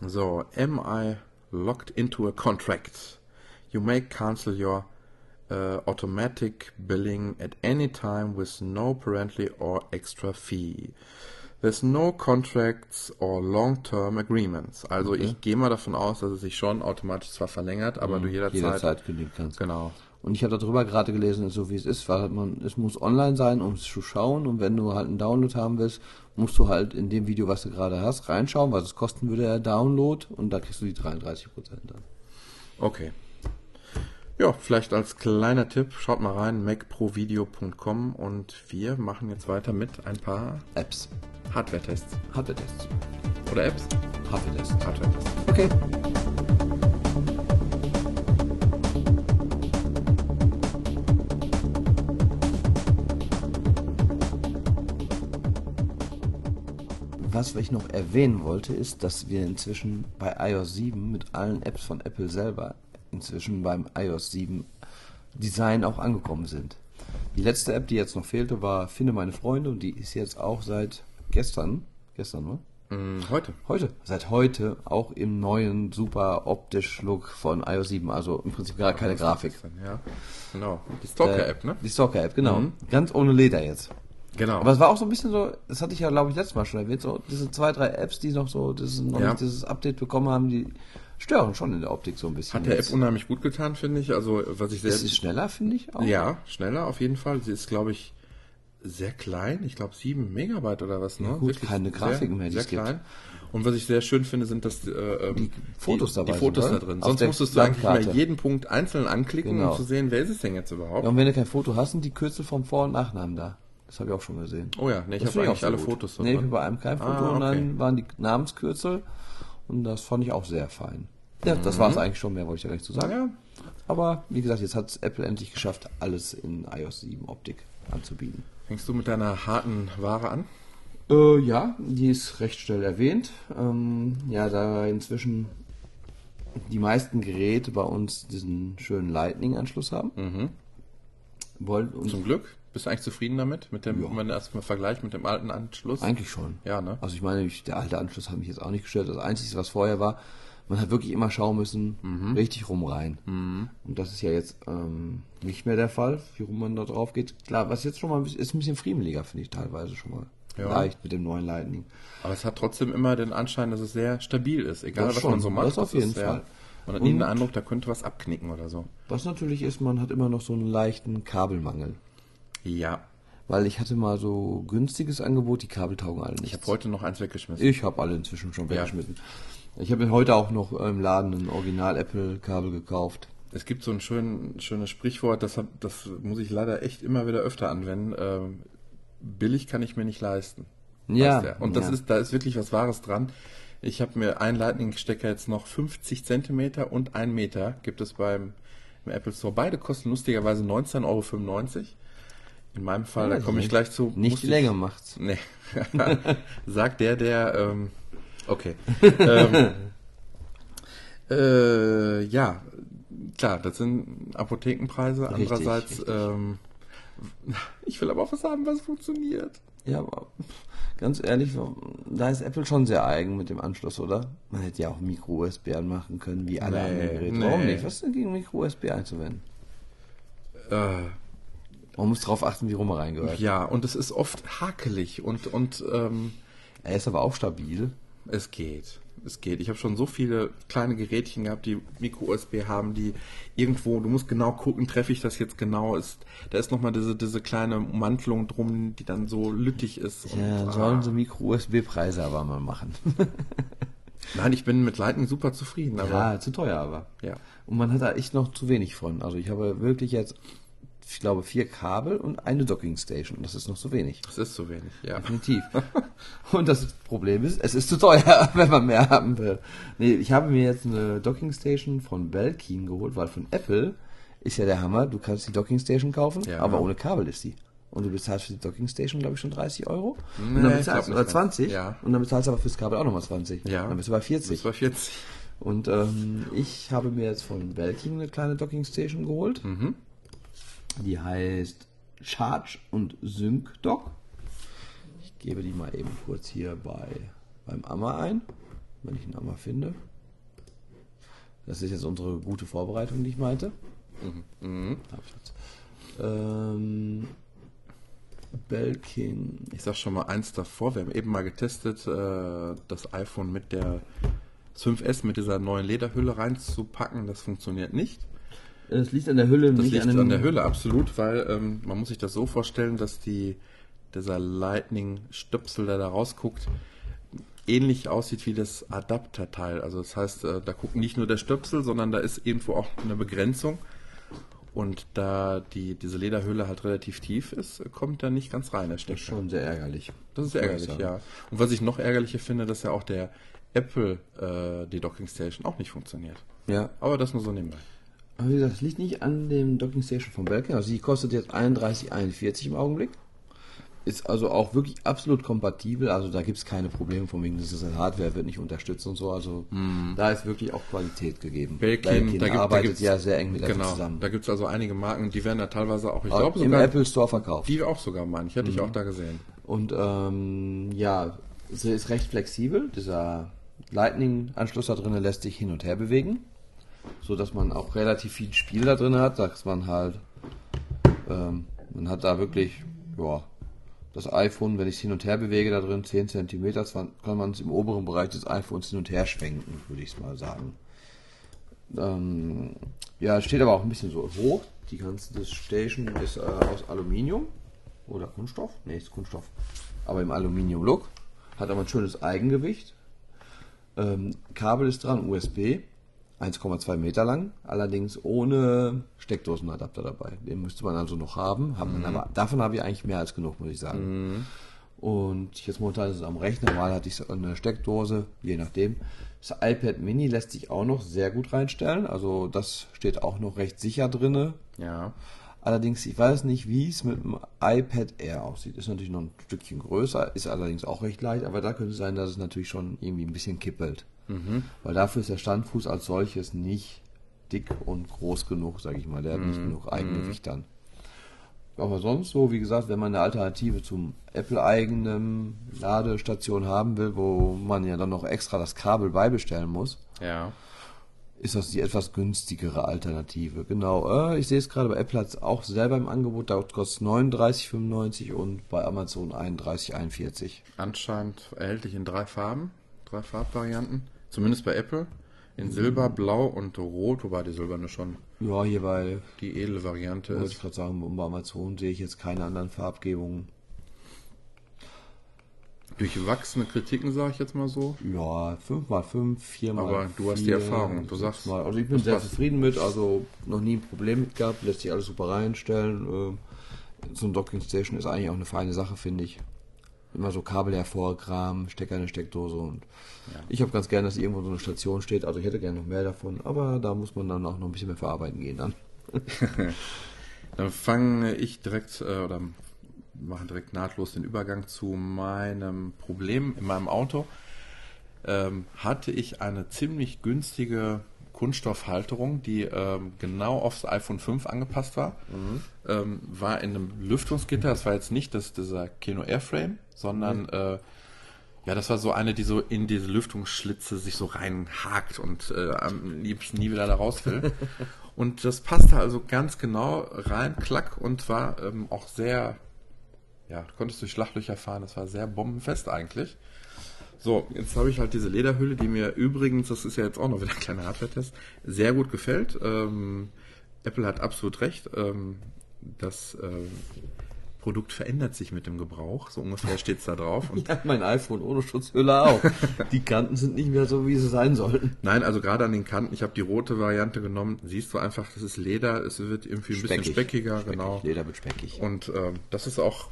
So, am I locked into a contract? You may cancel your uh, automatic billing at any time with no parental or extra fee. There's no contracts or long-term agreements. Also okay. ich gehe mal davon aus, dass es sich schon automatisch zwar verlängert, aber mhm, du jederzeit, jederzeit kündigen kannst. Genau. Und ich habe darüber gerade gelesen, so wie es ist, weil man, es muss online sein, um es zu schauen. Und wenn du halt einen Download haben willst, musst du halt in dem Video, was du gerade hast, reinschauen, was es kosten würde, der Download. Und da kriegst du die 33 Prozent dann. Okay. Ja, vielleicht als kleiner Tipp, schaut mal rein, macprovideo.com und wir machen jetzt weiter mit ein paar Apps. Hardware-Tests. Hardware-Tests. Oder Apps? Hardware-Tests. Hardware-Tests. Okay. Was ich noch erwähnen wollte, ist, dass wir inzwischen bei iOS 7 mit allen Apps von Apple selber inzwischen beim iOS 7 Design auch angekommen sind. Die letzte App, die jetzt noch fehlte, war Finde meine Freunde und die ist jetzt auch seit gestern, gestern, ne? heute. Heute. Seit heute auch im neuen super optisch Look von iOS 7. Also im Prinzip gar keine Grafik. Ja, genau. Die Stalker-App, ne? Die Stalker-App, genau. Mhm. Ganz ohne Leder jetzt. Genau. Aber es war auch so ein bisschen so, das hatte ich ja, glaube ich, letztes Mal schon erwähnt, so diese zwei, drei Apps, die noch so dieses, noch ja. dieses Update bekommen haben, die stören schon in der Optik so ein bisschen. Hat der App unheimlich gut getan, finde ich. Also, was ich sehr. Ist sie schneller, finde ich auch? Ja, schneller auf jeden Fall. Sie ist, glaube ich, sehr klein. Ich glaube, sieben Megabyte oder was, ne? Ja, gut, Wirklich keine Grafiken mehr, die sehr klein. Gibt. Und was ich sehr schön finde, sind, dass äh, ähm, die Fotos dabei die Fotos sind, da drin. Sonst musstest du eigentlich mal jeden Punkt einzeln anklicken, genau. um zu sehen, wer ist es denn jetzt überhaupt. Ja, und wenn du kein Foto hast, sind die Kürzel vom Vor- und Nachnamen da. Das habe ich auch schon gesehen. Oh ja, nee, ich habe eigentlich alle gut. Fotos. Nee, ich habe bei einem kein Foto ah, okay. und dann waren die Namenskürzel und das fand ich auch sehr fein. Ja, das mhm. war es eigentlich schon, mehr wollte ich ja gar nicht zu sagen. Ja. Aber wie gesagt, jetzt hat es Apple endlich geschafft, alles in iOS 7 Optik anzubieten. Fängst du mit deiner harten Ware an? Äh, ja, die ist recht schnell erwähnt. Ähm, ja, da inzwischen die meisten Geräte bei uns diesen schönen Lightning-Anschluss haben. Mhm. Zum Glück. Bist du eigentlich zufrieden damit? Mit dem, ja. wenn man erstmal vergleicht mit dem alten Anschluss? Eigentlich schon. Ja, ne? Also ich meine, der alte Anschluss hat mich jetzt auch nicht gestört. Das Einzige, was vorher war, man hat wirklich immer schauen müssen, mhm. richtig rum rein. Mhm. Und das ist ja jetzt ähm, nicht mehr der Fall, wie rum man da drauf geht. Klar, was jetzt schon mal ist ein bisschen friemeliger, finde ich teilweise schon mal. Ja. Leicht mit dem neuen Lightning. Aber es hat trotzdem immer den Anschein, dass es sehr stabil ist, egal das was schon. man so macht. Das auf jeden Fall. man hat nie den Eindruck, da könnte was abknicken oder so. Was natürlich ist, man hat immer noch so einen leichten Kabelmangel. Ja. Weil ich hatte mal so günstiges Angebot, die Kabel taugen alle nicht. Ich habe heute noch eins weggeschmissen. Ich habe alle inzwischen schon weggeschmissen. Ja. Ich habe mir heute auch noch im Laden ein Original Apple Kabel gekauft. Es gibt so ein schön, schönes Sprichwort, das, das muss ich leider echt immer wieder öfter anwenden. Ähm, billig kann ich mir nicht leisten. Ja. Und das ja. ist, da ist wirklich was Wahres dran. Ich habe mir einen Lightning-Stecker jetzt noch 50 Zentimeter und 1 Meter gibt es beim im Apple Store. Beide kosten lustigerweise 19,95 Euro. In meinem Fall, ja, da komme ich gleich zu. Nicht die Länge macht's. Nee. (laughs) Sagt der, der ähm, Okay. (laughs) ähm, äh, ja, klar, das sind Apothekenpreise. Richtig, Andererseits, richtig. Ähm, ich will aber auch was haben, was funktioniert. Ja, aber ganz ehrlich, da ist Apple schon sehr eigen mit dem Anschluss, oder? Man hätte ja auch Micro-USB anmachen können, wie alle nee, anderen Geräte. Nee. Warum nicht? Was ist denn gegen Micro-USB einzuwenden? Äh, man muss darauf achten, wie rum er reingehört. Ja, und es ist oft hakelig und, und ähm, er ist aber auch stabil. Es geht es geht. Ich habe schon so viele kleine Gerätchen gehabt, die Micro-USB haben, die irgendwo, du musst genau gucken, treffe ich das jetzt genau, ist, da ist nochmal diese, diese kleine Mantelung drum, die dann so lüttig ist. Ja, und, sollen ah. sie Micro-USB-Preise aber mal machen. (laughs) Nein, ich bin mit Lightning super zufrieden. Aber ja, zu teuer aber. Ja. Und man hat da echt noch zu wenig von. Also ich habe wirklich jetzt ich glaube, vier Kabel und eine Docking Station. Das ist noch zu wenig. Das ist zu wenig, ja. Definitiv. (laughs) und das Problem ist, es ist zu teuer, (laughs) wenn man mehr haben will. Nee, ich habe mir jetzt eine Docking Station von Belkin geholt, weil von Apple ist ja der Hammer. Du kannst die Docking Station kaufen, ja. aber ohne Kabel ist die. Und du bezahlst für die Docking Station, glaube ich, schon 30 Euro. Nee, und dann bezahlst du, oder 20. Ja. Und dann bezahlst du aber fürs Kabel auch nochmal 20. Ja. Und dann bist du bei 40. Bist bei 40. Und ähm, ich habe mir jetzt von Belkin eine kleine Docking Station geholt. Mhm. Die heißt Charge und Sync Dock. Ich gebe die mal eben kurz hier bei, beim Amma ein, wenn ich einen Amma finde. Das ist jetzt unsere gute Vorbereitung, die ich meinte. Mhm. Mhm. Ähm, Belkin. Ich sag schon mal eins davor. Wir haben eben mal getestet, äh, das iPhone mit der 5S mit dieser neuen Lederhülle reinzupacken. Das funktioniert nicht. Es liegt an der Hülle, das nicht liegt an, an der Hülle, absolut, weil ähm, man muss sich das so vorstellen, dass die dieser Lightning-Stöpsel, der da rausguckt, ähnlich aussieht wie das Adapterteil. Also das heißt, äh, da guckt nicht nur der Stöpsel, sondern da ist irgendwo auch eine Begrenzung. Und da die, diese Lederhülle halt relativ tief ist, kommt da nicht ganz rein, der Stecker. Das ist schon sehr ärgerlich. Das ist ärgerlich, ja. Und was ich noch ärgerlicher finde, dass ja auch der Apple, äh, die Docking Station, auch nicht funktioniert. Ja. Aber das nur so nebenbei. Wie gesagt, das liegt nicht an dem Docking Station von Belkin. Also die kostet jetzt 31,41 im Augenblick. Ist also auch wirklich absolut kompatibel. Also da gibt es keine Probleme von wegen, das ist eine Hardware, wird nicht unterstützt und so. Also mm. da ist wirklich auch Qualität gegeben. Belkin, Belkin da arbeitet da ja sehr eng mit genau, zusammen. Da gibt es also einige Marken, die werden da teilweise auch, ich glaube sogar... Im Apple Store verkauft. Die auch sogar, meine ich. Hätte mm. ich auch da gesehen. Und ähm, ja, sie ist recht flexibel. Dieser Lightning-Anschluss da drin lässt sich hin und her bewegen so dass man auch relativ viel Spiel da drin hat, dass man halt, ähm, man hat da wirklich, ja, das iPhone, wenn ich es hin und her bewege, da drin 10 cm, kann man es im oberen Bereich des iPhones hin und her schwenken, würde ich es mal sagen. Ähm, ja, steht aber auch ein bisschen so hoch. Die ganze Station ist äh, aus Aluminium oder Kunststoff. Ne, ist Kunststoff. Aber im Aluminium-Look. Hat aber ein schönes Eigengewicht. Ähm, Kabel ist dran, USB. 1,2 Meter lang, allerdings ohne Steckdosenadapter dabei. Den müsste man also noch haben. haben mhm. aber, davon habe ich eigentlich mehr als genug, muss ich sagen. Mhm. Und jetzt momentan ist es am Rechner. Mal hatte ich eine Steckdose, je nachdem. Das iPad Mini lässt sich auch noch sehr gut reinstellen. Also das steht auch noch recht sicher drinne. Ja. Allerdings, ich weiß nicht, wie es mit dem iPad Air aussieht. Ist natürlich noch ein Stückchen größer, ist allerdings auch recht leicht, aber da könnte es sein, dass es natürlich schon irgendwie ein bisschen kippelt. Mhm. Weil dafür ist der Standfuß als solches nicht dick und groß genug, sage ich mal. Der mhm. hat nicht mhm. genug Eigengewicht dann. Aber sonst so, wie gesagt, wenn man eine Alternative zum Apple-eigenen Ladestation haben will, wo man ja dann noch extra das Kabel beibestellen muss, ja. Ist das die etwas günstigere Alternative. Genau, äh, ich sehe es gerade bei Apple hat es auch selber im Angebot, da kostet es 39,95 und bei Amazon 31,41. Anscheinend erhältlich in drei Farben, drei Farbvarianten. Zumindest bei Apple. In Silber, Blau und Rot, wobei die Silberne schon ja, hier bei die edle Variante ist. ich gerade sagen, bei Amazon sehe ich jetzt keine anderen Farbgebungen. Durchwachsene Kritiken, sage ich jetzt mal so. Ja, 5x5, 4x4. Aber du hast die Erfahrung, du sagst mal. Also ich bin sehr passt. zufrieden mit, also noch nie ein Problem mit gehabt, lässt sich alles super reinstellen. Ähm, so ein Docking Station ist eigentlich auch eine feine Sache, finde ich immer so Kabel hervorkramen, Stecker in eine Steckdose und ja. ich habe ganz gerne, dass irgendwo so eine Station steht. Also ich hätte gerne noch mehr davon, aber da muss man dann auch noch ein bisschen mehr verarbeiten gehen dann. (laughs) dann fange ich direkt äh, oder mache direkt nahtlos den Übergang zu meinem Problem in meinem Auto. Ähm, hatte ich eine ziemlich günstige Kunststoffhalterung, die ähm, genau aufs iPhone 5 angepasst war. Mhm. Ähm, war in einem Lüftungsgitter, das war jetzt nicht das, dieser Kino Airframe, sondern mhm. äh, ja, das war so eine, die so in diese Lüftungsschlitze sich so reinhakt und äh, am liebsten nie wieder da raus will. (laughs) und das passte also ganz genau rein, klack, und war ähm, auch sehr, ja, du konntest durch Schlachlöcher fahren, das war sehr bombenfest eigentlich. So, jetzt habe ich halt diese Lederhülle, die mir übrigens, das ist ja jetzt auch noch wieder ein kleiner Hardware-Test, sehr gut gefällt. Ähm, Apple hat absolut recht. Ähm, das äh, Produkt verändert sich mit dem Gebrauch, so ungefähr (laughs) steht es da drauf. Und ja, mein iPhone ohne Schutzhülle auch. (laughs) die Kanten sind nicht mehr so, wie sie sein sollten. Nein, also gerade an den Kanten, ich habe die rote Variante genommen, siehst du einfach, das ist Leder, es wird irgendwie ein speckig. bisschen speckiger, speckig, genau. Leder wird speckig. Und ähm, das ist auch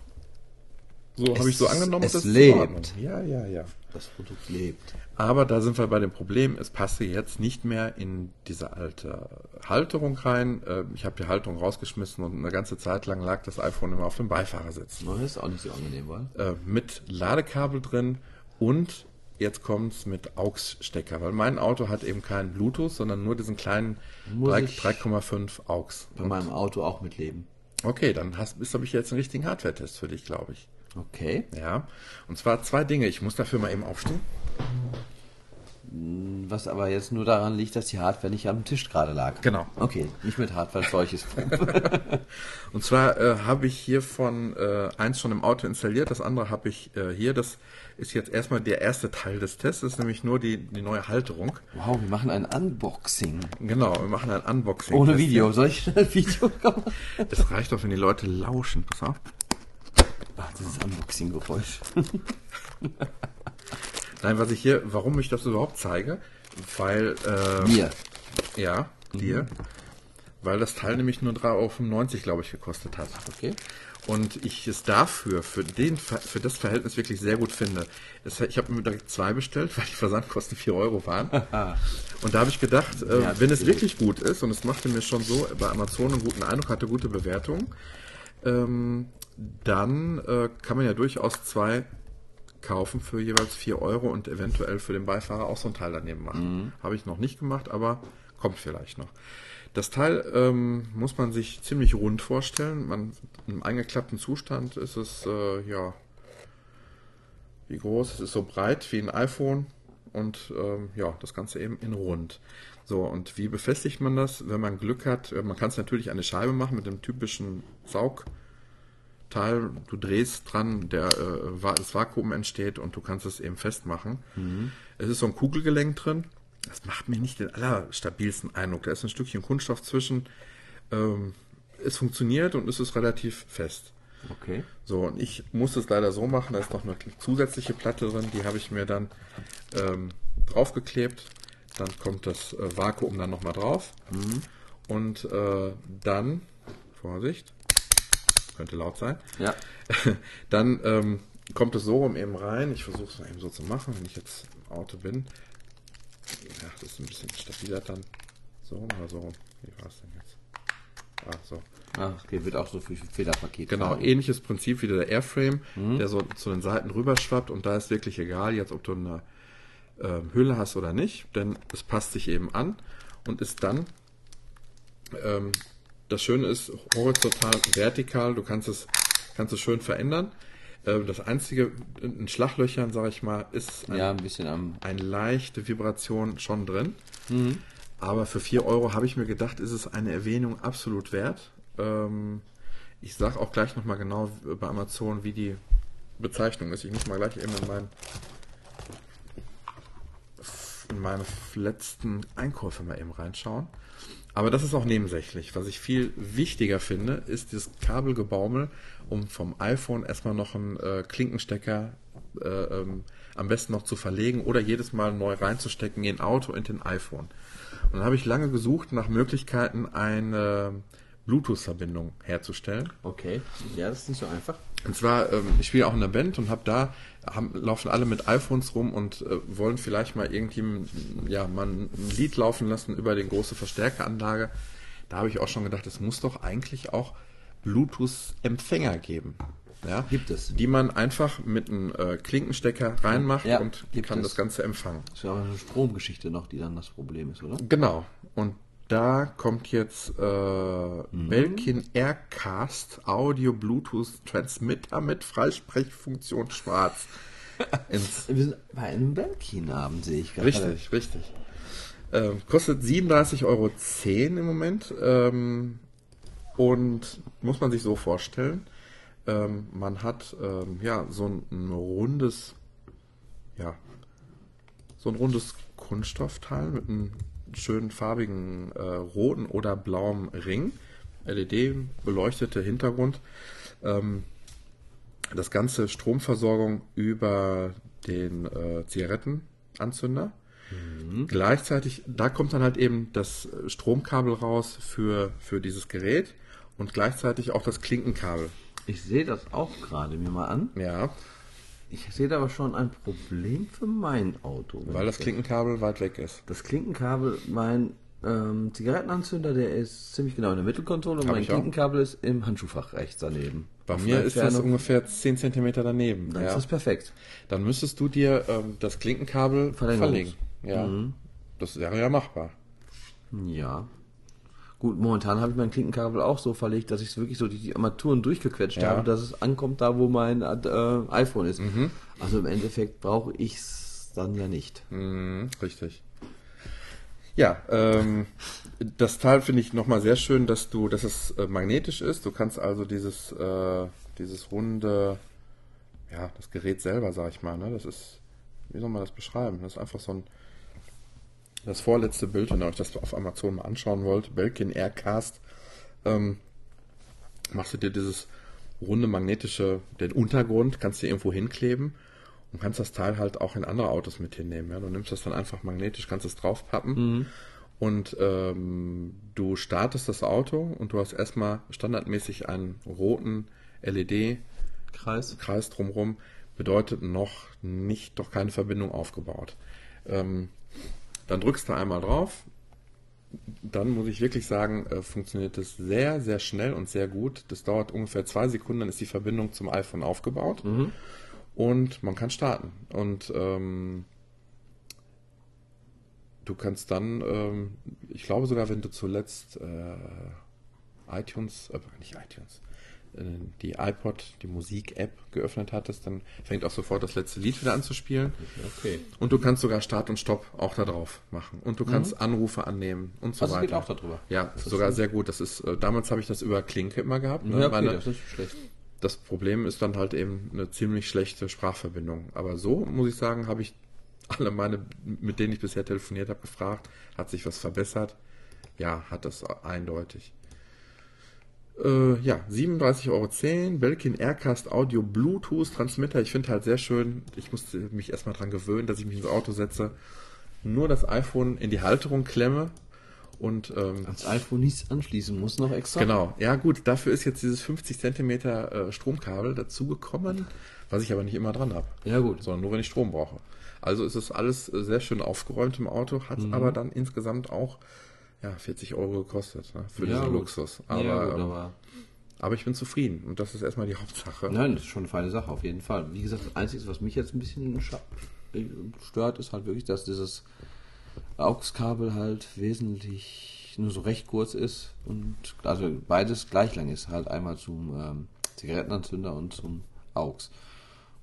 so habe ich so angenommen. Es lebt. Ja, ja, ja. Das Produkt lebt. Aber da sind wir bei dem Problem, es passe jetzt nicht mehr in diese alte Halterung rein. Ähm, ich habe die Halterung rausgeschmissen und eine ganze Zeit lang lag das iPhone immer auf dem Beifahrersitz. Das ist auch nicht so angenehm, weil? Äh, mit Ladekabel drin und jetzt kommt es mit AUX-Stecker, weil mein Auto hat eben keinen Bluetooth, sondern nur diesen kleinen 3,5 AUX. Bei meinem Auto auch mitleben. Okay, dann hast, habe ich jetzt einen richtigen Hardware-Test für dich, glaube ich. Okay. Ja. Und zwar zwei Dinge. Ich muss dafür mal eben aufstehen. Was aber jetzt nur daran liegt, dass die Hardware nicht am Tisch gerade lag. Genau. Okay, nicht mit Hardware solches. (laughs) und zwar äh, habe ich hier von äh, eins schon im Auto installiert, das andere habe ich äh, hier. Das ist jetzt erstmal der erste Teil des Tests, das ist nämlich nur die, die neue Halterung. Wow, wir machen ein Unboxing. Genau, wir machen ein Unboxing. Ohne Video, soll ich ein Video (laughs) machen? Es reicht doch, wenn die Leute lauschen. Pass auf. Ach, dieses Unboxing-Geräusch. (laughs) Nein, was ich hier, warum ich das überhaupt zeige, weil. Äh, Mir. Ja, dir. Mhm. Weil das Teil nämlich nur 3,95 Euro, glaube ich, gekostet hat. Okay. Und ich es dafür, für, den, für das Verhältnis wirklich sehr gut finde. Es, ich habe mir direkt zwei bestellt, (laughs) weil die Versandkosten 4 Euro waren. (laughs) und da habe ich gedacht, äh, ja, wenn es wirklich gut ist, und es machte mir schon so bei Amazon einen guten Eindruck, hatte gute Bewertungen, ähm, dann äh, kann man ja durchaus zwei kaufen für jeweils 4 Euro und eventuell für den Beifahrer auch so ein Teil daneben machen. Mhm. Habe ich noch nicht gemacht, aber kommt vielleicht noch. Das Teil ähm, muss man sich ziemlich rund vorstellen. Man, Im eingeklappten Zustand ist es, äh, ja, wie groß? Es ist so breit wie ein iPhone und ähm, ja, das Ganze eben in rund. So, und wie befestigt man das, wenn man Glück hat? Man kann es natürlich eine Scheibe machen mit dem typischen Saug. Teil, du drehst dran, der, äh, das Vakuum entsteht und du kannst es eben festmachen. Mhm. Es ist so ein Kugelgelenk drin. Das macht mir nicht den allerstabilsten Eindruck. Da ist ein Stückchen Kunststoff zwischen. Ähm, es funktioniert und es ist relativ fest. Okay. So, und ich muss es leider so machen, da ist noch eine zusätzliche Platte drin, die habe ich mir dann ähm, draufgeklebt. Dann kommt das äh, Vakuum dann nochmal drauf. Mhm. Und äh, dann, Vorsicht, könnte laut sein. Ja. (laughs) Dann ähm, kommt es so rum eben rein. Ich versuche es mal eben so zu machen, wenn ich jetzt im Auto bin. Ja, das ist ein bisschen stabiler dann. So rum oder so rum. Wie war es denn jetzt? Ah, so. Ah, okay, wird auch so für Federpaket. Genau, fahren. ähnliches Prinzip wie der Airframe, mhm. der so zu den Seiten rüberschwappt und da ist wirklich egal, jetzt ob du eine äh, Hülle hast oder nicht, denn es passt sich eben an und ist dann ähm, das Schöne ist horizontal, vertikal, du kannst es, kannst es schön verändern. Ähm, das einzige in Schlaglöchern, sage ich mal, ist ein, ja, ein bisschen am eine leichte Vibration schon drin. Mhm. Aber für 4 Euro habe ich mir gedacht, ist es eine Erwähnung absolut wert. Ähm, ich sage auch gleich nochmal genau bei Amazon, wie die Bezeichnung ist. Ich muss mal gleich eben in meinen in meine letzten Einkäufe mal eben reinschauen. Aber das ist auch nebensächlich. Was ich viel wichtiger finde, ist das Kabelgebaumel, um vom iPhone erstmal noch einen äh, Klinkenstecker äh, ähm, am besten noch zu verlegen oder jedes Mal neu reinzustecken in Auto und in iPhone. Und dann habe ich lange gesucht nach Möglichkeiten, eine Bluetooth-Verbindung herzustellen. Okay, ja, das ist nicht so einfach. Und zwar, ähm, ich spiele auch in der Band und habe da, haben, laufen alle mit iPhones rum und äh, wollen vielleicht mal irgendwie ja, mal ein Lied laufen lassen über die große Verstärkeranlage. Da habe ich auch schon gedacht, es muss doch eigentlich auch Bluetooth-Empfänger geben. Ja, gibt es. Die man einfach mit einem äh, Klinkenstecker reinmacht ja, und kann es. das Ganze empfangen. Das ist ja auch eine Stromgeschichte noch, die dann das Problem ist, oder? Genau. Und da kommt jetzt äh, mhm. Belkin Aircast Audio Bluetooth Transmitter mit Freisprechfunktion schwarz. (laughs) Ins Wir sind bei einem Belkin-Abend, sehe ich gerade. Richtig, richtig. Ähm, kostet 37,10 Euro im Moment. Ähm, und muss man sich so vorstellen, ähm, man hat ähm, ja so ein, ein, rundes, ja, so ein rundes Kunststoffteil mit einem schönen farbigen äh, roten oder blauen Ring, LED beleuchtete Hintergrund. Ähm, das ganze Stromversorgung über den äh, Zigarettenanzünder. Mhm. Gleichzeitig, da kommt dann halt eben das Stromkabel raus für, für dieses Gerät und gleichzeitig auch das Klinkenkabel. Ich sehe das auch gerade mir mal an. Ja. Ich sehe da aber schon ein Problem für mein Auto. Weil das Klinkenkabel weit weg ist. Das Klinkenkabel, mein ähm, Zigarettenanzünder, der ist ziemlich genau in der Mittelkonsole und mein Klinkenkabel ist im Handschuhfach rechts daneben. Bei Auf mir ist das ungefähr 10 cm daneben. Dann ja. ist das perfekt. Dann müsstest du dir ähm, das Klinkenkabel verlegen. Ja. Mhm. Das wäre ja machbar. Ja. Gut, momentan habe ich mein Klinkenkabel auch so verlegt, dass ich es wirklich so die, die Armaturen durchgequetscht ja. habe, dass es ankommt da, wo mein äh, iPhone ist. Mhm. Also im Endeffekt brauche ich es dann ja nicht. Mhm, richtig. Ja, ähm, das Teil finde ich nochmal sehr schön, dass du, dass es äh, magnetisch ist. Du kannst also dieses, äh, dieses runde, ja, das Gerät selber, sag ich mal, ne, das ist, wie soll man das beschreiben? Das ist einfach so ein das vorletzte Bild, wenn ihr euch das auf Amazon mal anschauen wollt, Belkin Aircast, ähm, machst du dir dieses runde magnetische, den Untergrund, kannst du irgendwo hinkleben und kannst das Teil halt auch in andere Autos mit hinnehmen. Ja? Du nimmst das dann einfach magnetisch, kannst es draufpappen mhm. und ähm, du startest das Auto und du hast erstmal standardmäßig einen roten LED-Kreis Kreis drumherum, bedeutet noch nicht, doch keine Verbindung aufgebaut. Ähm, dann drückst du einmal drauf. Dann muss ich wirklich sagen, äh, funktioniert es sehr, sehr schnell und sehr gut. Das dauert ungefähr zwei Sekunden, dann ist die Verbindung zum iPhone aufgebaut. Mhm. Und man kann starten. Und ähm, du kannst dann, ähm, ich glaube sogar, wenn du zuletzt äh, iTunes, äh, nicht iTunes, die iPod, die Musik-App geöffnet hattest, dann fängt auch sofort das letzte Lied wieder an zu spielen. Okay. Und du kannst sogar Start und Stopp auch da drauf machen. Und du kannst mhm. Anrufe annehmen und so also weiter. Das geht auch darüber. Ja, das sogar sehr gut. Das ist, äh, damals habe ich das über Klinke immer gehabt. Ne? Ja, okay, Meine, das ist schlecht. Das Problem ist dann halt eben eine ziemlich schlechte Sprachverbindung. Aber so, muss ich sagen, habe ich alle meine, mit denen ich bisher telefoniert habe, gefragt, hat sich was verbessert? Ja, hat das eindeutig. Äh, ja, 37,10 Euro. Belkin Aircast Audio Bluetooth Transmitter. Ich finde halt sehr schön, ich musste mich erstmal dran gewöhnen, dass ich mich ins Auto setze, nur das iPhone in die Halterung klemme und ähm, als iPhone nichts anschließen muss noch extra. Genau, ja gut, dafür ist jetzt dieses 50 Zentimeter äh, Stromkabel dazugekommen, was ich aber nicht immer dran habe. Ja gut. Sondern nur, wenn ich Strom brauche. Also ist es alles äh, sehr schön aufgeräumt im Auto, hat mhm. aber dann insgesamt auch ja, 40 Euro gekostet ne, für ja, diesen gut. Luxus. Aber, ja, gut, ähm, aber, aber, ich bin zufrieden und das ist erstmal die Hauptsache. Nein, das ist schon eine feine Sache, auf jeden Fall. Wie gesagt, das Einzige, was mich jetzt ein bisschen stört, ist halt wirklich, dass dieses AUX-Kabel halt wesentlich nur so recht kurz ist und also beides gleich lang ist, halt einmal zum ähm, Zigarettenanzünder und zum AUX.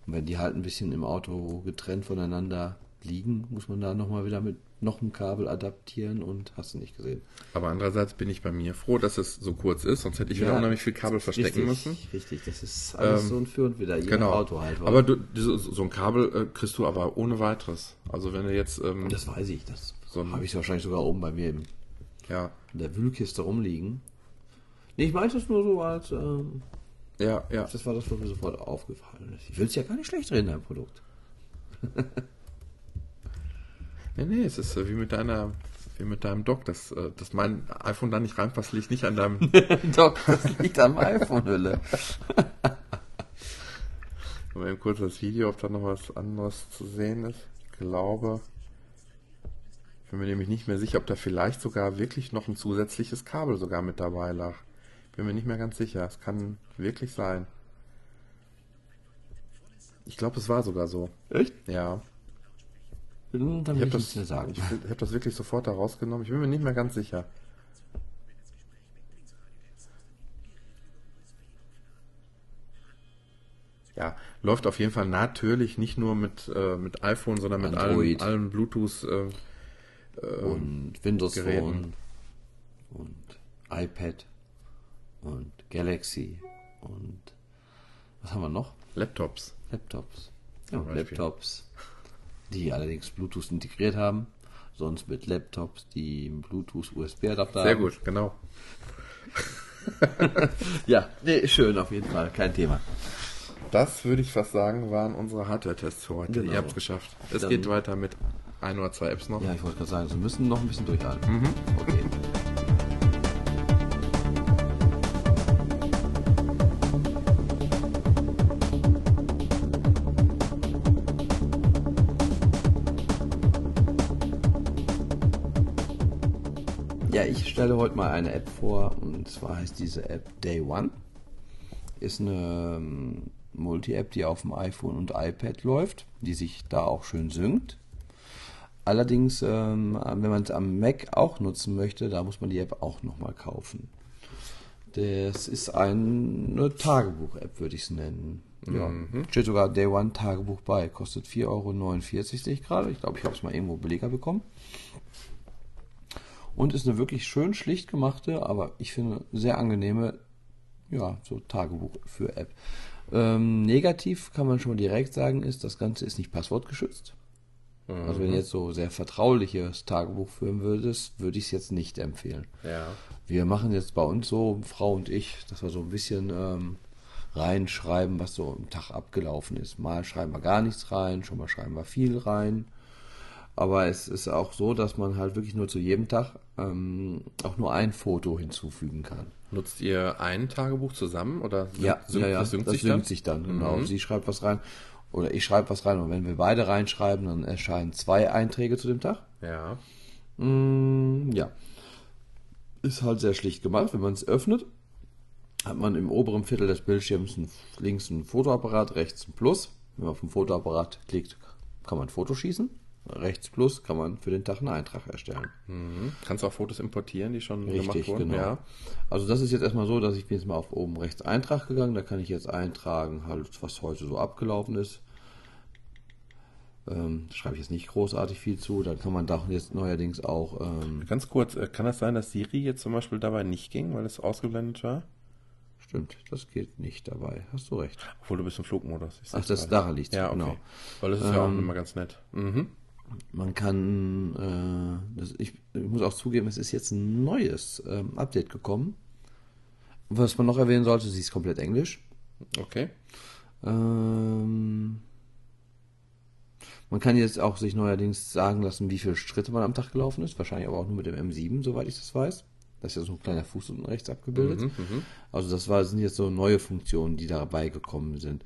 Und wenn die halt ein bisschen im Auto getrennt voneinander liegen, muss man da nochmal wieder mit noch ein Kabel adaptieren und hast du nicht gesehen. Aber andererseits bin ich bei mir froh, dass es so kurz ist, sonst hätte ich ja, wieder unheimlich viel Kabel verstecken richtig, müssen. Richtig, das ist alles ähm, so ein Für und Wider, je genau. Auto halt. Aber du, so ein Kabel äh, kriegst du aber ohne weiteres. Also wenn du jetzt... Ähm, das weiß ich, das so habe ich wahrscheinlich sogar oben bei mir im, ja. in der Wühlkiste rumliegen. Nee, ich meinte es nur so als... Ähm, ja, ja. Das war das, was mir sofort aufgefallen ist. Ich will es ja gar nicht schlecht reden, dein Produkt. (laughs) Nee, nee, es ist äh, wie mit deiner, wie mit deinem Dock, dass, äh, dass mein iPhone da nicht reinpasst, liegt nicht an deinem (laughs) Dock, das liegt am iPhone-Hülle. (laughs) Mal eben kurz das Video, ob da noch was anderes zu sehen ist. Ich glaube, ich bin mir nämlich nicht mehr sicher, ob da vielleicht sogar wirklich noch ein zusätzliches Kabel sogar mit dabei lag. Bin mir nicht mehr ganz sicher. Es kann wirklich sein. Ich glaube, es war sogar so. Echt? Ja. Dann Ich will habe ich das, nichts mehr sagen. ich, ich hab das wirklich sofort da rausgenommen. Ich bin mir nicht mehr ganz sicher. Ja, läuft auf jeden Fall natürlich nicht nur mit, äh, mit iPhone, sondern mit allen, Android. allen Bluetooth. Äh, und Windows Geräten. Phone und iPad und Galaxy und was haben wir noch? Laptops. Laptops. Ja. Laptops, die allerdings Bluetooth integriert haben. Sonst mit Laptops, die Bluetooth-USB-Adapter Sehr haben. gut, genau. (laughs) Ja, nee, schön auf jeden Fall, kein Thema. Das würde ich fast sagen, waren unsere Hardware-Tests für heute. Genau. Ihr habt es geschafft. Es Dann- geht weiter mit ein oder zwei Apps noch. Ja, ich wollte gerade sagen, Sie müssen noch ein bisschen durchhalten. Okay. Heute mal eine App vor und zwar heißt diese App Day One. Ist eine ähm, Multi-App, die auf dem iPhone und iPad läuft, die sich da auch schön synkt. Allerdings, ähm, wenn man es am Mac auch nutzen möchte, da muss man die App auch nochmal kaufen. Das ist eine Tagebuch-App, würde ich es nennen. Ja, steht sogar Day One Tagebuch bei. Kostet 4,49 Euro, sehe ich gerade. Ich glaube, ich habe es mal irgendwo billiger bekommen. Und ist eine wirklich schön schlicht gemachte, aber ich finde sehr angenehme, ja, so Tagebuch für App. Ähm, negativ kann man schon mal direkt sagen, ist, das Ganze ist nicht passwortgeschützt. Also wenn du jetzt so sehr vertrauliches Tagebuch führen würdest, würde ich es jetzt nicht empfehlen. Ja. Wir machen jetzt bei uns so, Frau und ich, dass wir so ein bisschen ähm, reinschreiben, was so am Tag abgelaufen ist. Mal schreiben wir gar nichts rein, schon mal schreiben wir viel rein. Aber es ist auch so, dass man halt wirklich nur zu jedem Tag ähm, auch nur ein Foto hinzufügen kann. Nutzt ihr ein Tagebuch zusammen oder Ja, synkt- ja, ja, das synkt das sich synkt dann? sich dann, genau. Sie schreibt was rein oder ich schreibe was rein und wenn wir beide reinschreiben, dann erscheinen zwei Einträge zu dem Tag. Ja. Mm, ja. Ist halt sehr schlicht gemacht. Wenn man es öffnet, hat man im oberen Viertel des Bildschirms ein, links ein Fotoapparat, rechts ein Plus. Wenn man auf den Fotoapparat klickt, kann man ein Foto schießen. Rechts Plus kann man für den Tag einen Eintrag erstellen. Mhm. Kannst du auch Fotos importieren, die schon gemacht Richtig, wurden? genau. Ja. Also das ist jetzt erstmal so, dass ich bin jetzt mal auf oben rechts Eintrag gegangen. Da kann ich jetzt eintragen, halt, was heute so abgelaufen ist. Ähm, schreibe ich jetzt nicht großartig viel zu. Dann kann man da jetzt neuerdings auch ähm, Ganz kurz, äh, kann das sein, dass Siri jetzt zum Beispiel dabei nicht ging, weil es ausgeblendet war? Stimmt, das geht nicht dabei. Hast du recht. Obwohl du bist im Flugmodus. Ach, das daran liegt. Ja, okay. genau. Weil das ist ja auch immer ganz nett. Mhm. Man kann, äh, das, ich, ich muss auch zugeben, es ist jetzt ein neues ähm, Update gekommen. Was man noch erwähnen sollte, sie ist komplett Englisch. Okay. Ähm, man kann jetzt auch sich neuerdings sagen lassen, wie viele Schritte man am Tag gelaufen ist. Wahrscheinlich aber auch nur mit dem M7, soweit ich das weiß. Da ist ja so ein kleiner Fuß unten rechts abgebildet. Also das war, sind jetzt so neue Funktionen, die dabei gekommen sind.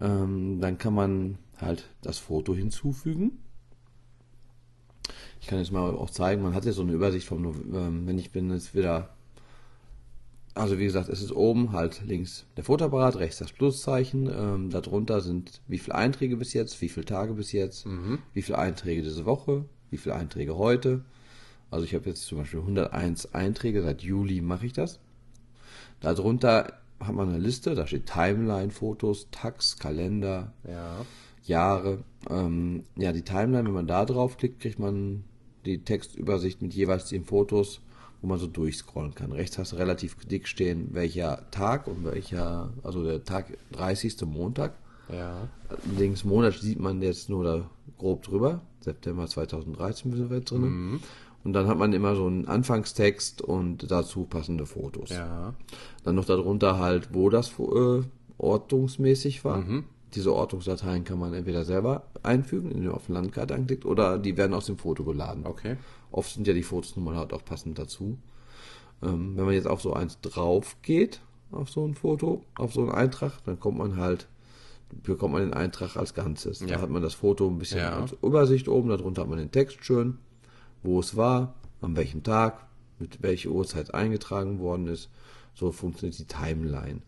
Ähm, dann kann man halt das Foto hinzufügen. Ich kann jetzt mal auch zeigen, man hat ja so eine Übersicht vom, Nov- ähm, wenn ich bin jetzt wieder, also wie gesagt, es ist oben halt links der Fotoapparat, rechts das Pluszeichen, ähm, darunter sind wie viele Einträge bis jetzt, wie viele Tage bis jetzt, wie viele Einträge diese Woche, wie viele Einträge heute. Also ich habe jetzt zum Beispiel 101 Einträge, seit Juli mache ich das. Darunter hat man eine Liste, da steht Timeline, Fotos, Tags, Kalender, Ja. Jahre. Ähm, ja, die Timeline, wenn man da drauf klickt, kriegt man die Textübersicht mit jeweils den Fotos, wo man so durchscrollen kann. Rechts hast du relativ dick stehen, welcher Tag und welcher, also der Tag 30. Montag. Ja. Links Monat sieht man jetzt nur da grob drüber. September 2013 sind wir jetzt drin. Und dann hat man immer so einen Anfangstext und dazu passende Fotos. Ja. Dann noch darunter halt, wo das äh, ortungsmäßig war. Diese Ortungsdateien kann man entweder selber einfügen, indem man auf Landkarte anklickt, oder die werden aus dem Foto geladen. Okay. Oft sind ja die Fotos nun mal halt auch passend dazu. Ähm, wenn man jetzt auf so eins drauf geht, auf so ein Foto, auf so einen Eintrag, dann kommt man halt, bekommt man den Eintrag als Ganzes. Da Ja. hat man das Foto ein bisschen Ja. als Übersicht oben, darunter hat man den Text schön, wo es war, an welchem Tag, mit welcher Uhrzeit eingetragen worden ist. So funktioniert die Timeline.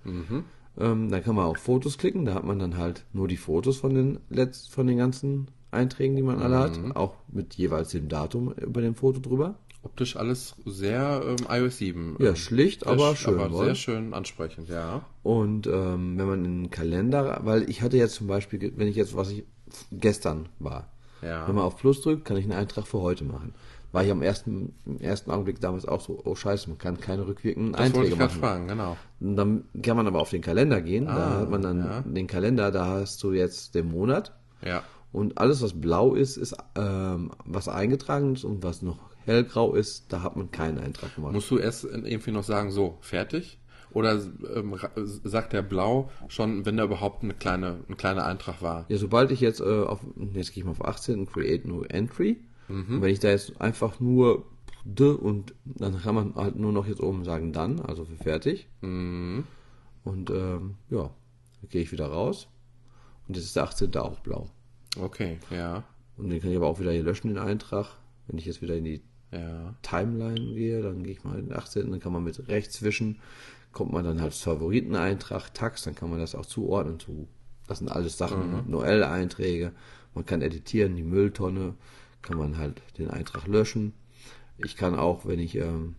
Ähm, dann kann man auf Fotos klicken, da hat man dann halt nur die Fotos von den Letz von den ganzen Einträgen, die man alle hat, Mhm. auch mit jeweils dem Datum über dem Foto drüber. Optisch alles sehr ähm, iOS 7. Ja, ähm, schlicht, sehr aber sch- schön. Aber sehr schön ansprechend, ja. Und ähm, wenn man in den Kalender, weil ich hatte jetzt zum Beispiel, wenn ich jetzt, was ich gestern war, Ja. wenn man auf Plus drückt, kann ich einen Eintrag für heute machen. War ich am ersten, im ersten Augenblick damals auch so, oh scheiße, man kann keine rückwirkenden Das Einträge machen. fragen, genau. Und dann kann man aber auf den Kalender gehen, da Ah, hat man dann ja. den Kalender, da hast du jetzt den Monat Ja. und alles, was blau ist, ist ähm, was eingetragen ist und was noch hellgrau ist, da hat man keinen Eintrag gemacht. Musst du erst irgendwie noch sagen, so, fertig? Oder ähm, sagt der Blau schon, wenn da überhaupt eine kleine, ein kleiner Eintrag war? Ja, sobald ich jetzt äh, auf, jetzt gehe ich mal auf 18, Create New Entry. Und wenn ich da jetzt einfach nur D und dann kann man halt nur noch jetzt oben sagen dann, also für fertig. Mhm. Und ähm, ja, dann gehe ich wieder raus. Und jetzt ist der 18. auch blau. Okay, ja. Und den kann ich aber auch wieder hier löschen, den Eintrag. Wenn ich jetzt wieder in die Ja. Timeline gehe, dann gehe ich mal in den 18. Dann kann man mit rechts wischen, kommt man dann halt Favoriteneintrag, Tax, dann kann man das auch zuordnen zu. Das sind alles Sachen, Noel-Einträge. Man kann editieren, die Mülltonne, kann man halt den Eintrag löschen. Ich kann auch, wenn ich ähm,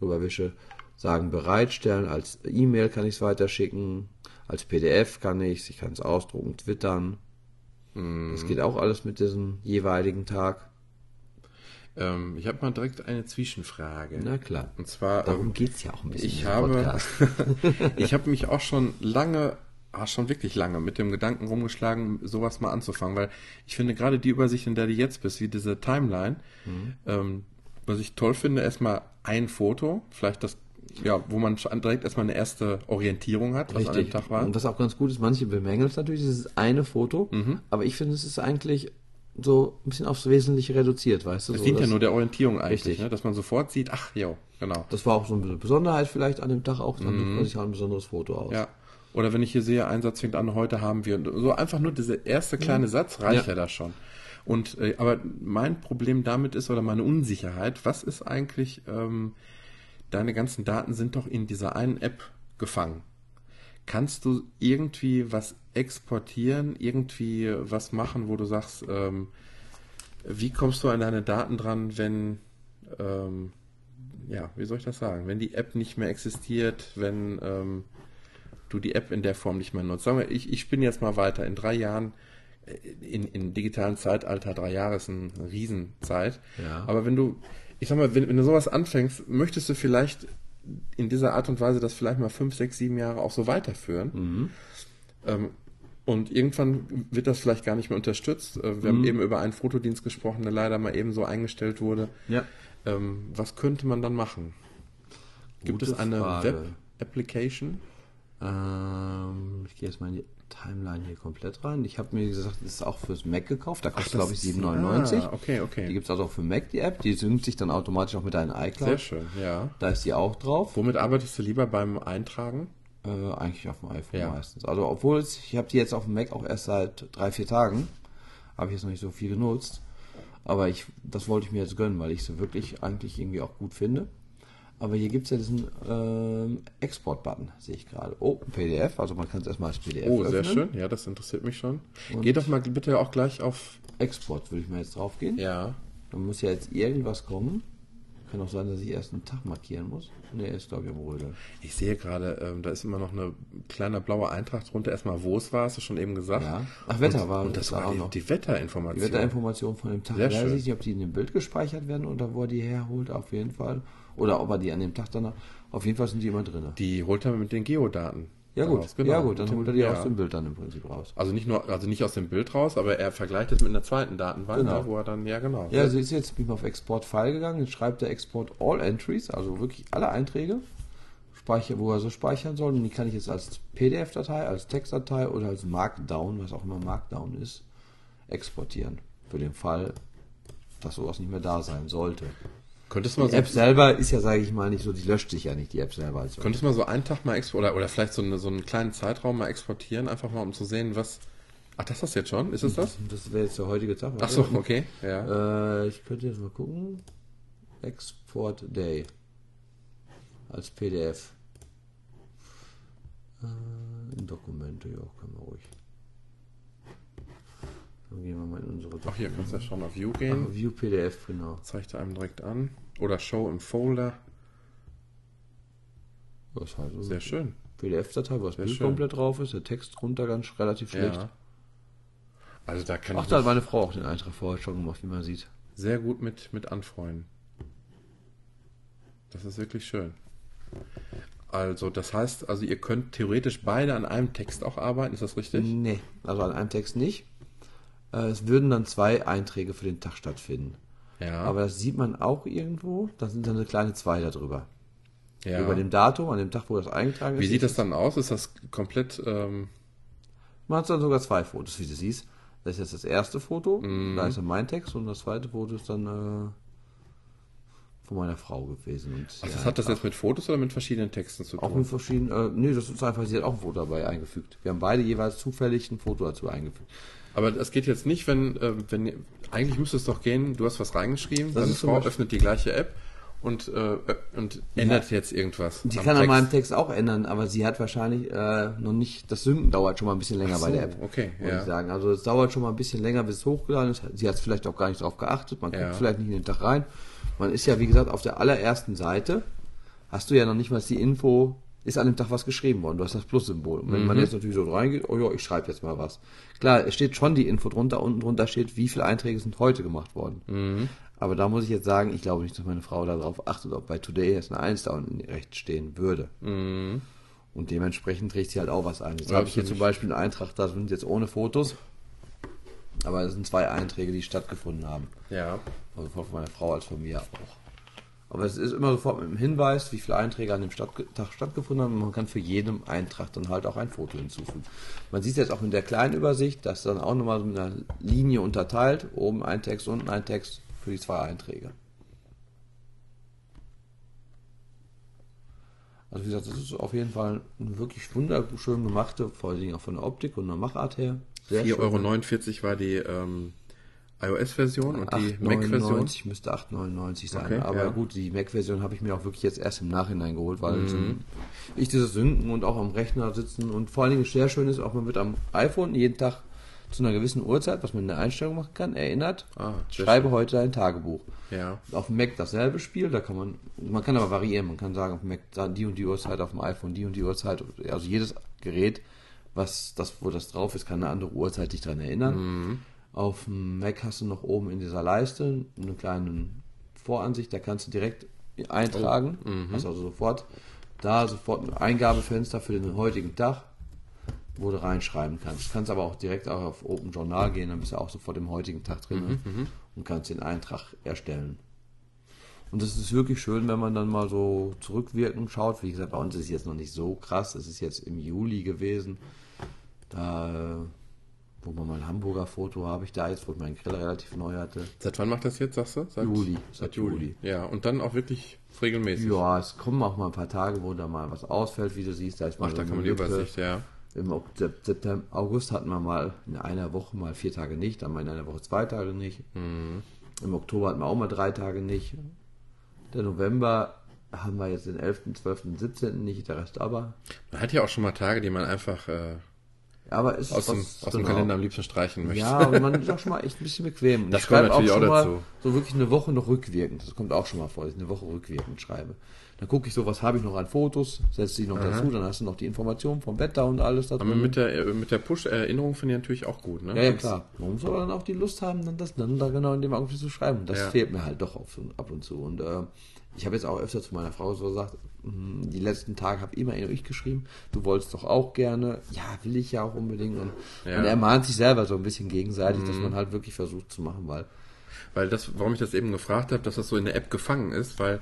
rüberwische, sagen bereitstellen. Als E-Mail kann ich es weiterschicken. Als PDF kann ich ich kann es ausdrucken, twittern. Das geht auch alles mit diesem jeweiligen Tag. Ähm, ich habe mal direkt eine Zwischenfrage. Na klar. Und zwar, Darum ähm, geht's ja auch ein bisschen. ich habe, (laughs) ich habe mich auch schon lange, ah, schon wirklich lange mit dem Gedanken rumgeschlagen, sowas mal anzufangen, weil ich finde gerade die Übersicht, in der du jetzt bist, wie diese Timeline, Mhm. ähm, was ich toll finde, erstmal ein Foto, vielleicht das, ja, wo man schon direkt erstmal eine erste Orientierung hat, was an dem Tag war. Und was auch ganz gut ist, manche bemängeln es natürlich, dieses eine Foto, Mhm. aber ich finde, es ist eigentlich so ein bisschen aufs Wesentliche reduziert, weißt du? Es so, dient ja nur der Orientierung eigentlich, Richtig. ne? dass man sofort sieht, ach, jo, genau. Das war auch so eine Besonderheit vielleicht an dem Tag auch, dann sucht man sich halt ein besonderes Foto aus. Mhm. Ja. Oder wenn ich hier sehe, Einsatz fängt an, heute haben wir. So einfach nur dieser erste kleine Satz reicht ja, Ja. da schon. Und äh, aber mein Problem damit ist oder meine Unsicherheit, was ist eigentlich, ähm, deine ganzen Daten sind doch in dieser einen App gefangen. Kannst du irgendwie was exportieren, irgendwie was machen, wo du sagst, ähm, wie kommst du an deine Daten dran, wenn ähm, ja, wie soll ich das sagen? Wenn die App nicht mehr existiert, wenn ähm, du die App in der Form nicht mehr nutzt. Sagen wir, ich, ich bin jetzt mal weiter. In drei Jahren, äh, in, in digitalen Zeitalter, drei Jahre ist eine Riesenzeit. Ja. Aber wenn du, ich sag mal, wenn, wenn du sowas anfängst, möchtest du vielleicht in dieser Art und Weise das vielleicht mal fünf, sechs, sieben Jahre auch so weiterführen. Ähm, und irgendwann wird das vielleicht gar nicht mehr unterstützt. Äh, Wir haben eben über einen Fotodienst gesprochen, der leider mal eben so eingestellt wurde. Ja. Ähm, was könnte man dann machen? Gibt Gute es eine. Web-Application? Ähm, ich gehe jetzt mal in die Timeline hier komplett rein. Ich habe mir gesagt, das ist auch fürs Mac gekauft. Da kostet, glaube ich, 7,99. Ah, okay, Die okay. gibt es also auch für Mac, die App. Die synkt sich dann automatisch auch mit deinem iCloud. Sehr schön, ja. Da ist die auch drauf. Womit arbeitest du lieber beim Eintragen? Äh, eigentlich auf dem iPhone Ja. meistens. Also obwohl es, ich habe die jetzt auf dem Mac auch erst seit drei, vier Tagen. Habe ich jetzt noch nicht so viel genutzt. Aber ich, das wollte ich mir jetzt gönnen, weil ich sie wirklich eigentlich irgendwie auch gut finde. Aber hier gibt es ja diesen ähm, Export-Button, sehe ich gerade. Oh, PDF, also man kann es erstmal als PDF Oh, sehr öffnen. schön. Ja, das interessiert mich schon. Geh doch mal bitte auch gleich auf. Export würde ich mal jetzt drauf gehen. Ja. Dann muss ja jetzt irgendwas kommen. Kann auch sein, dass ich erst einen Tag markieren muss. Ne, ist glaube ich am Rödeln. Ich sehe gerade, ähm, da ist immer noch eine kleiner blauer Eintrag drunter. Erstmal, wo es war, hast du schon eben gesagt. Ja. Ach, Wetter und, war Und das da war auch die, noch. die Die Wetterinformation. Wetterinformationen von dem Tag. Sehr Ich weiß nicht, ob die in dem Bild gespeichert werden oder wo er die herholt, auf jeden Fall. Oder ob er die an dem Tag danach. Auf jeden Fall sind die immer drin. Die holt er mit den Geodaten. Ja gut, raus. Genau. ja gut, dann holt er die Ja. aus dem Bild dann im Prinzip raus. Also nicht nur, also nicht aus dem Bild raus, aber er vergleicht es mit einer zweiten Datenbank, Genau. wo er dann, ja genau. Ja, also ist jetzt bin ich auf Export File gegangen, jetzt schreibt er Export All Entries, also wirklich alle Einträge, speicher, wo er so speichern soll. Und die kann ich jetzt als PDF-Datei, als Textdatei oder als Markdown, was auch immer Markdown ist, exportieren. Für den Fall, dass sowas nicht mehr da sein sollte. Könntest du mal Die so, App selber ist ja, sage ich mal, nicht so, die löscht sich ja nicht, die App selber. Also. könntest du mal so einen Tag mal exportieren, oder, oder vielleicht so, eine, so einen kleinen Zeitraum mal exportieren, einfach mal um zu sehen, was. Ach, das ist das jetzt schon? Ist es das? Das wäre jetzt der heutige Tag. Ach so, okay. Ja. Äh, ich könnte jetzt mal gucken. Export Day. Als PDF. Äh, Dokumente, ja, können wir ruhig. Dann gehen wir mal in unsere Dokumente. Ach, hier kannst du ja schon auf View gehen. Ach, View PDF, genau. Zeigt er einem direkt an. Oder Show im Folder. Das halt Sehr schön. PDF-Datei, wo das Bild schön. komplett drauf ist, der Text drunter ganz relativ schlecht. Ja. Also da kann Ach, da hat meine Frau auch den Eintrag vorher schon gemacht, wie man sieht. Sehr gut mit, mit anfreuen. Das ist wirklich schön. Also, das heißt, also ihr könnt theoretisch beide an einem Text auch arbeiten, ist das richtig? Nee, also an einem Text nicht. Äh, es würden dann zwei Einträge für den Tag stattfinden. Ja. Aber das sieht man auch irgendwo. Da sind dann eine kleine zwei darüber. Ja. Über dem Datum, an dem Tag, wo das eingetragen ist. Wie sieht das dann aus? Ist das komplett. Ähm man hat dann sogar zwei Fotos, wie du siehst. Das ist jetzt das erste Foto, mm. da ist dann mein Text und das zweite Foto ist dann äh, von meiner Frau gewesen. Und Ach, das hat das jetzt mit Fotos oder mit verschiedenen Texten zu tun? Auch mit verschiedenen, äh, nee, das ist einfach, sie hat auch ein Foto dabei eingefügt. Wir haben beide jeweils zufällig ein Foto dazu eingefügt. Aber das geht jetzt nicht, wenn, äh, wenn, eigentlich müsste es doch gehen, du hast was reingeschrieben, deine Frau öffnet die gleiche App und, äh, und ändert ja. jetzt irgendwas. Die kann an meinem Text auch ändern, aber sie hat wahrscheinlich äh, noch nicht, das Synken dauert schon mal ein bisschen länger so, bei der App. Okay, ja. ich sagen. Also es dauert schon mal ein bisschen länger, bis es hochgeladen ist. Sie hat vielleicht auch gar nicht darauf geachtet, man guckt ja. vielleicht nicht in den Tag rein. Man ist ja, wie gesagt, auf der allerersten Seite, hast du ja noch nicht mal die Info, ist an dem Tag was geschrieben worden. Du hast das Plus-Symbol. Und wenn mhm. man jetzt natürlich so reingeht, oh ja, ich schreibe jetzt mal was. Klar, es steht schon die Info drunter, unten drunter steht, wie viele Einträge sind heute gemacht worden. Mhm. Aber da muss ich jetzt sagen, ich glaube nicht, dass meine Frau darauf achtet, ob bei Today jetzt eine 1 da unten rechts stehen würde. Mhm. Und dementsprechend trägt sie halt auch was ein. Jetzt habe ich hier zum Beispiel einen Eintrag, da sind jetzt ohne Fotos. Aber es sind zwei Einträge, die stattgefunden haben. Ja. Also von meiner Frau als von mir auch. Aber es ist immer sofort mit dem Hinweis, wie viele Einträge an dem Stadt Tag stattgefunden haben. Und man kann für jedem Eintrag dann halt auch ein Foto hinzufügen. Man sieht jetzt auch in der kleinen Übersicht, dass dann auch nochmal mit einer Linie unterteilt. Oben ein Text, unten ein Text für die zwei Einträge. Also wie gesagt, das ist auf jeden Fall eine wirklich wunderschön gemachte, vor allen Dingen auch von der Optik und der Machart her. 4,49 Euro war die ähm, iOS-Version und die Mac-Version. müsste 8,99 sein. Okay, aber ja. gut, die Mac-Version habe ich mir auch wirklich jetzt erst im Nachhinein geholt, weil mhm. ich dieses Synken und auch am Rechner sitzen und vor allen Dingen sehr schön ist, auch man wird am iPhone jeden Tag zu einer gewissen Uhrzeit, was man in der Einstellung machen kann, erinnert, ah, schreibe schön. heute ein Tagebuch. Ja. Auf dem Mac dasselbe Spiel, da kann man, man kann aber variieren, man kann sagen, auf dem Mac die und die Uhrzeit, auf dem iPhone die und die Uhrzeit, also jedes Gerät, was das, wo das drauf ist, kann eine andere Uhrzeit dich daran erinnern. Mhm. Auf dem Mac hast du noch oben in dieser Leiste eine kleine Voransicht, da kannst du direkt eintragen, oh. mhm. also sofort da sofort ein Eingabefenster für den heutigen Tag wo du reinschreiben kannst. Du kannst aber auch direkt auch auf Open Journal gehen, dann bist du auch sofort im heutigen Tag drin mhm, mhm, und kannst den Eintrag erstellen. Und das ist wirklich schön, wenn man dann mal so zurückwirkend schaut. Wie gesagt, bei uns ist es jetzt noch nicht so krass. Es ist jetzt im Juli gewesen. Da, wo man mal ein Hamburger Foto habe ich da jetzt, wo ich meinen Grill relativ neu hatte. Seit wann macht das jetzt, sagst du? Seit Juli. Seit Juli. Juli. Ja, und dann auch wirklich regelmäßig. Ja, es kommen auch mal ein paar Tage, wo da mal was ausfällt, wie du siehst. Da ist mal Ach, so da kann man die Übersicht, ja. Im September, August hatten wir mal in einer Woche mal vier Tage nicht, dann mal in einer Woche zwei Tage nicht. Mhm. Im Oktober hatten wir auch mal drei Tage nicht. Der November haben wir jetzt den 11., 12., 17. nicht, der Rest aber. Man hat ja auch schon mal Tage, die man einfach äh, aber ist aus, dem, aus dem genau. Kalender am liebsten streichen möchte. Ja, und man ist auch schon mal echt ein bisschen bequem. das kommt natürlich auch, auch dazu. so wirklich eine Woche noch rückwirkend. Das kommt auch schon mal vor, dass ich eine Woche rückwirkend schreibe. Dann gucke ich so, was habe ich noch an Fotos, setze die noch Aha. dazu, dann hast du noch die Informationen vom Wetter und alles dazu. Aber mit der, äh, mit der Push-Erinnerung finde ich natürlich auch gut, ne? Ja, ja, klar. Man muss aber dann auch die Lust haben, dann das dann da genau in dem Augenblick zu schreiben. Und das ja. fehlt mir halt doch auf, ab und zu. Und äh, ich habe jetzt auch öfter zu meiner Frau so gesagt, die letzten Tage habe immer ich geschrieben, du wolltest doch auch gerne, ja, will ich ja auch unbedingt. Und, ja. und er mahnt sich selber so ein bisschen gegenseitig, mhm. dass man halt wirklich versucht zu machen, weil. Weil das, warum ich das eben gefragt habe, dass das so in der App gefangen ist, weil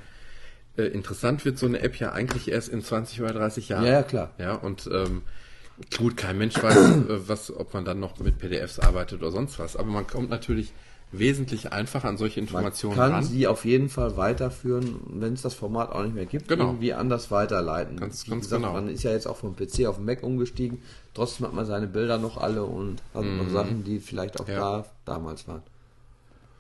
äh, interessant wird so eine App ja eigentlich erst in 20 oder 30 Jahren. Ja, ja klar. Ja, und ähm, gut, kein Mensch weiß, äh, was, ob man dann noch mit PDFs arbeitet oder sonst was. Aber man kommt natürlich wesentlich einfacher an solche Informationen man kann ran. sie auf jeden Fall weiterführen, wenn es das Format auch nicht mehr gibt, genau. irgendwie anders weiterleiten. Ganz, ganz gesagt, genau. Man ist ja jetzt auch vom PC auf den Mac umgestiegen, trotzdem hat man seine Bilder noch alle und hat mhm. noch Sachen, die vielleicht auch ja. da damals waren.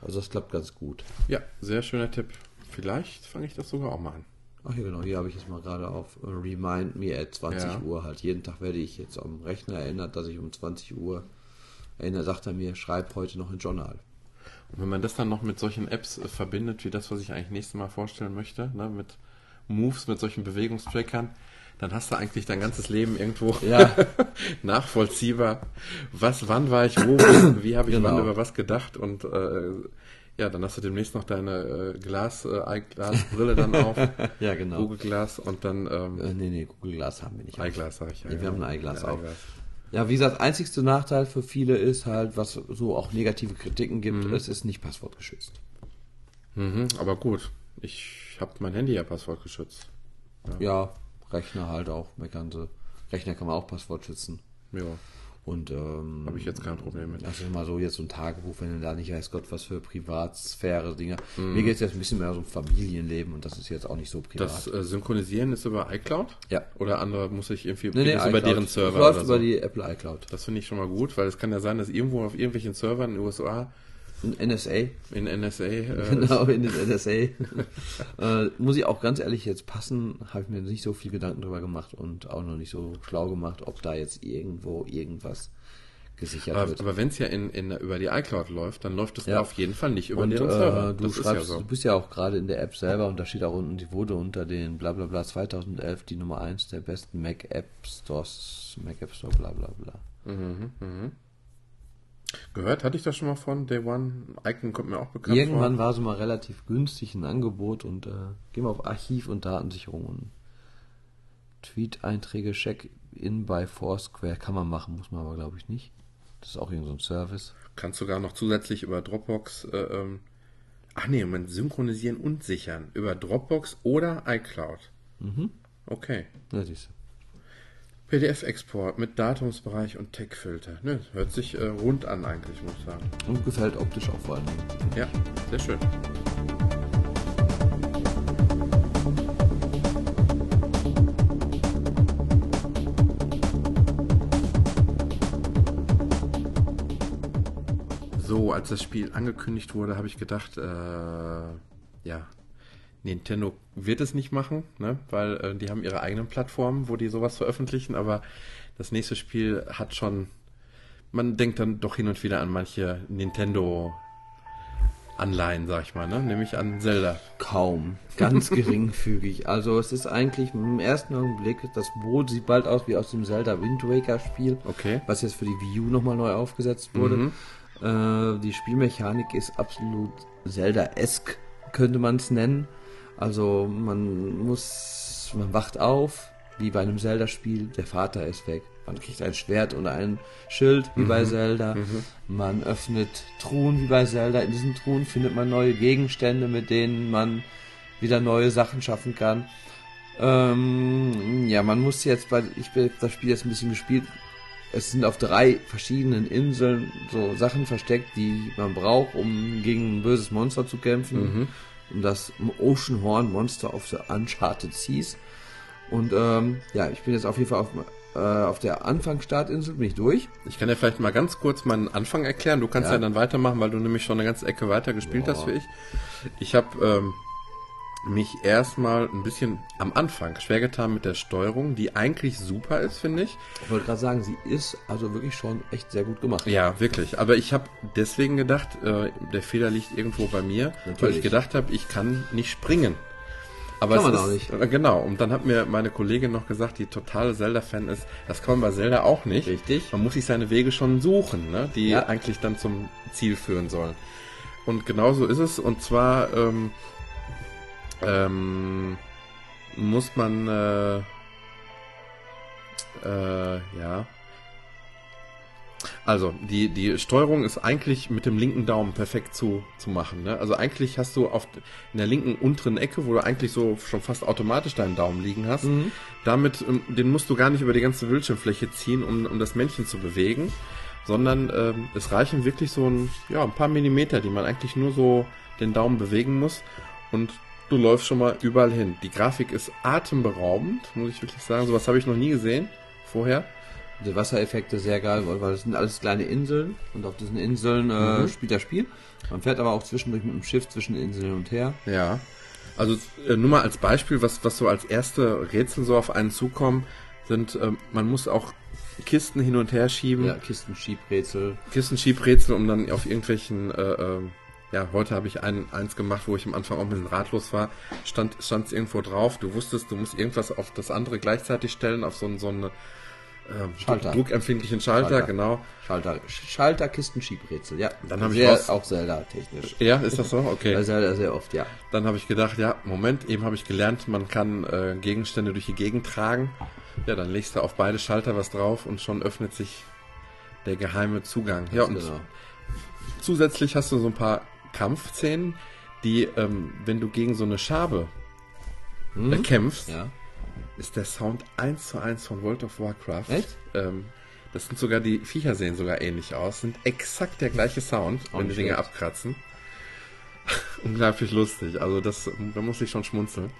Also das klappt ganz gut. Ja, sehr schöner Tipp. Vielleicht fange ich das sogar auch mal an. Ach ja, genau, hier habe ich jetzt mal gerade auf äh, Remind Me at 20 Ja. Uhr halt. Jeden Tag werde ich jetzt am Rechner erinnert, dass ich um 20 Uhr erinnert, sagt er mir, schreib heute noch ein Journal. Und wenn man das dann noch mit solchen Apps äh, verbindet, wie das, was ich eigentlich nächstes Mal vorstellen möchte, ne, mit Moves, mit solchen Bewegungstrackern, dann hast du eigentlich dein ganzes Leben irgendwo Ja. (laughs) nachvollziehbar. Was, wann war ich wo, wie, wie habe ich Genau. wann über was gedacht und äh, ja, dann hast du demnächst noch deine äh, Glas, äh, Eyeglass-Brille dann auf, (laughs) Ja, genau. Google Glass und dann ähm, Äh, nee, nee, Google Glass haben wir nicht. Eyeglass, sag ich ja. Nee, wir ja. haben ein Eyeglass Ja, auch. Eyeglass. Ja, wie gesagt, einzigste Nachteil für viele ist halt, was so auch negative Kritiken gibt, Mhm. es ist nicht passwortgeschützt. Mhm, aber gut, ich habe mein Handy ja passwortgeschützt. Ja, Rechner halt auch, meckern sie. Rechner kann man auch Passwort schützen. Ja, Und ähm, habe ich jetzt kein Problem mit. Also mal so jetzt so ein Tagebuch, wenn du da nicht weiß Gott was für Privatsphäre Dinge. Mhm. Mir geht es jetzt ein bisschen mehr so um Familienleben und das ist jetzt auch nicht so privat. Das äh, Synchronisieren ist über iCloud? Ja. Oder andere muss ich irgendwie nee, nee, ist über iCloud. deren Server Das läuft oder über so. die Apple iCloud. Das finde ich schon mal gut, weil es kann ja sein, dass irgendwo auf irgendwelchen Servern in den USA, Ein NSA. in NSA, äh, (laughs) Genau, in den NSA. (laughs) äh, muss ich auch ganz ehrlich jetzt passen, habe ich mir nicht so viel Gedanken drüber gemacht und auch noch nicht so schlau gemacht, ob da jetzt irgendwo irgendwas gesichert aber, wird. aber wenn es ja in, in, über die iCloud läuft, dann läuft es Ja. auf jeden Fall nicht über Und deren äh, Server. du das ist schreibst, ja so. du bist ja auch gerade in der App selber und da steht auch unten, die wurde unter den blablabla 2011 die Nummer 1 der besten Mac App Stores, Mac App Store, bla bla bla. Gehört, hatte ich das schon mal von Day One? Icon kommt mir auch bekannt Irgendwann vor. war sie mal relativ günstig ein Angebot und äh, gehen wir auf Archiv und Datensicherung und Tweet-Einträge, Check-in bei Foursquare kann man machen, muss man aber glaube ich nicht. Das ist auch irgendein so ein Service. Kannst sogar noch zusätzlich über Dropbox, äh, ähm, ach nee, man synchronisieren und sichern. Über Dropbox oder iCloud. Mhm. Okay. Ja, siehst du. PDF-Export mit Datumsbereich und Tech-Filter. Ne, hört sich äh, rund an eigentlich, muss ich sagen. Und gefällt optisch auch vor allem. Ja, sehr schön. So, als das Spiel angekündigt wurde, habe ich gedacht, äh, ja, Nintendo wird es nicht machen, ne? weil äh, die haben ihre eigenen Plattformen, wo die sowas veröffentlichen, aber das nächste Spiel hat schon, man denkt dann doch hin und wieder an manche Nintendo Anleihen, sag ich mal, ne? nämlich an Zelda. Kaum. Ganz (laughs) geringfügig. Also es ist eigentlich im ersten Augenblick, das Boot sieht bald aus wie aus dem Zelda Wind Waker Spiel. Okay. Was jetzt für die Wii U nochmal neu aufgesetzt wurde. Äh, die Spielmechanik ist absolut Zelda-esque, könnte man es nennen. Also man muss, man wacht auf, wie bei einem Zelda-Spiel, der Vater ist weg. Man kriegt ein Schwert und ein Schild, wie bei Zelda. Man öffnet Truhen, wie bei Zelda. In diesen Truhen findet man neue Gegenstände, mit denen man wieder neue Sachen schaffen kann. Ähm, ja, man muss jetzt bei, ich bin das Spiel jetzt ein bisschen gespielt. Es sind auf drei verschiedenen Inseln so Sachen versteckt, die man braucht, um gegen ein böses Monster zu kämpfen. Um das Ocean Horn Monster of the Uncharted Seas. Und ähm, ja, ich bin jetzt auf jeden Fall auf, äh, auf der Anfangsstartinsel, bin ich durch. Ich kann dir vielleicht mal ganz kurz meinen Anfang erklären. Du kannst ja, Ja. dann weitermachen, weil du nämlich schon eine ganze Ecke weiter gespielt Ja. hast wie ich. Ich habe ähm, mich erstmal ein bisschen am Anfang schwer getan mit der Steuerung, die eigentlich super ist, finde ich. Ich wollte gerade sagen, sie ist also wirklich schon echt sehr gut gemacht. Ja, wirklich. Aber ich habe deswegen gedacht, äh, der Fehler liegt irgendwo bei mir, weil Natürlich. ich gedacht habe, ich kann nicht springen. Aber Kann man ist, auch nicht. Äh, Genau. Und dann hat mir meine Kollegin noch gesagt, die totale Zelda-Fan ist, das kann man bei Zelda auch nicht. Richtig. Man muss sich seine Wege schon suchen, ne? die Ja. eigentlich dann zum Ziel führen sollen. Und genau so ist es. Und zwar ähm, ähm, muss man äh, äh, ja. Also, die, die Steuerung ist eigentlich mit dem linken Daumen perfekt zu, zu machen. Ne? Also eigentlich hast du auf, in der linken unteren Ecke, wo du eigentlich so schon fast automatisch deinen Daumen liegen hast, damit, ähm, den musst du gar nicht über die ganze Bildschirmfläche ziehen, um, um das Männchen zu bewegen, sondern ähm, es reichen wirklich so ein, ja, ein paar Millimeter, die man eigentlich nur so den Daumen bewegen muss und du läufst schon mal überall hin. Die Grafik ist atemberaubend, muss ich wirklich sagen. Sowas habe ich noch nie gesehen vorher. Die Wassereffekte sehr geil, weil das sind alles kleine Inseln und auf diesen Inseln äh, Mhm. spielt das Spiel. Man fährt aber auch zwischendurch mit dem Schiff zwischen Inseln hin und her. Ja. Also äh, nur mal als Beispiel, was, was so als erste Rätsel so auf einen zukommen, sind, äh, man muss auch Kisten hin und her schieben. Ja, Kistenschiebrätsel. Kistenschiebrätsel, um dann auf irgendwelchen, äh, äh, ja, heute habe ich ein, eins gemacht, wo ich am Anfang auch ein bisschen ratlos war, stand es irgendwo drauf, du wusstest, du musst irgendwas auf das andere gleichzeitig stellen, auf so, ein, so eine ähm, Schalter. druckempfindlichen Schalter, Schalter, genau. Schalter, Schalter Kistenschiebrätsel, ja. Dann habe ich raus, auch Zelda technisch. Ja, ist das so? Okay. Bei Zelda sehr oft, ja. Dann habe ich gedacht, ja, Moment, eben habe ich gelernt, man kann äh, Gegenstände durch die Gegend tragen. Ja, dann legst du auf beide Schalter was drauf und schon öffnet sich der geheime Zugang. Ja, und genau. zusätzlich hast du so ein paar Kampfszenen, die, ähm, wenn du gegen so eine Schabe hm? äh, kämpfst, ja ist der Sound eins zu eins von World of Warcraft. Echt? Ähm, das sind sogar, die Viecher sehen sogar ähnlich aus, sind exakt der gleiche Sound, wenn die Dinge abkratzen. (laughs) Unglaublich lustig. Also das, da muss ich schon schmunzeln.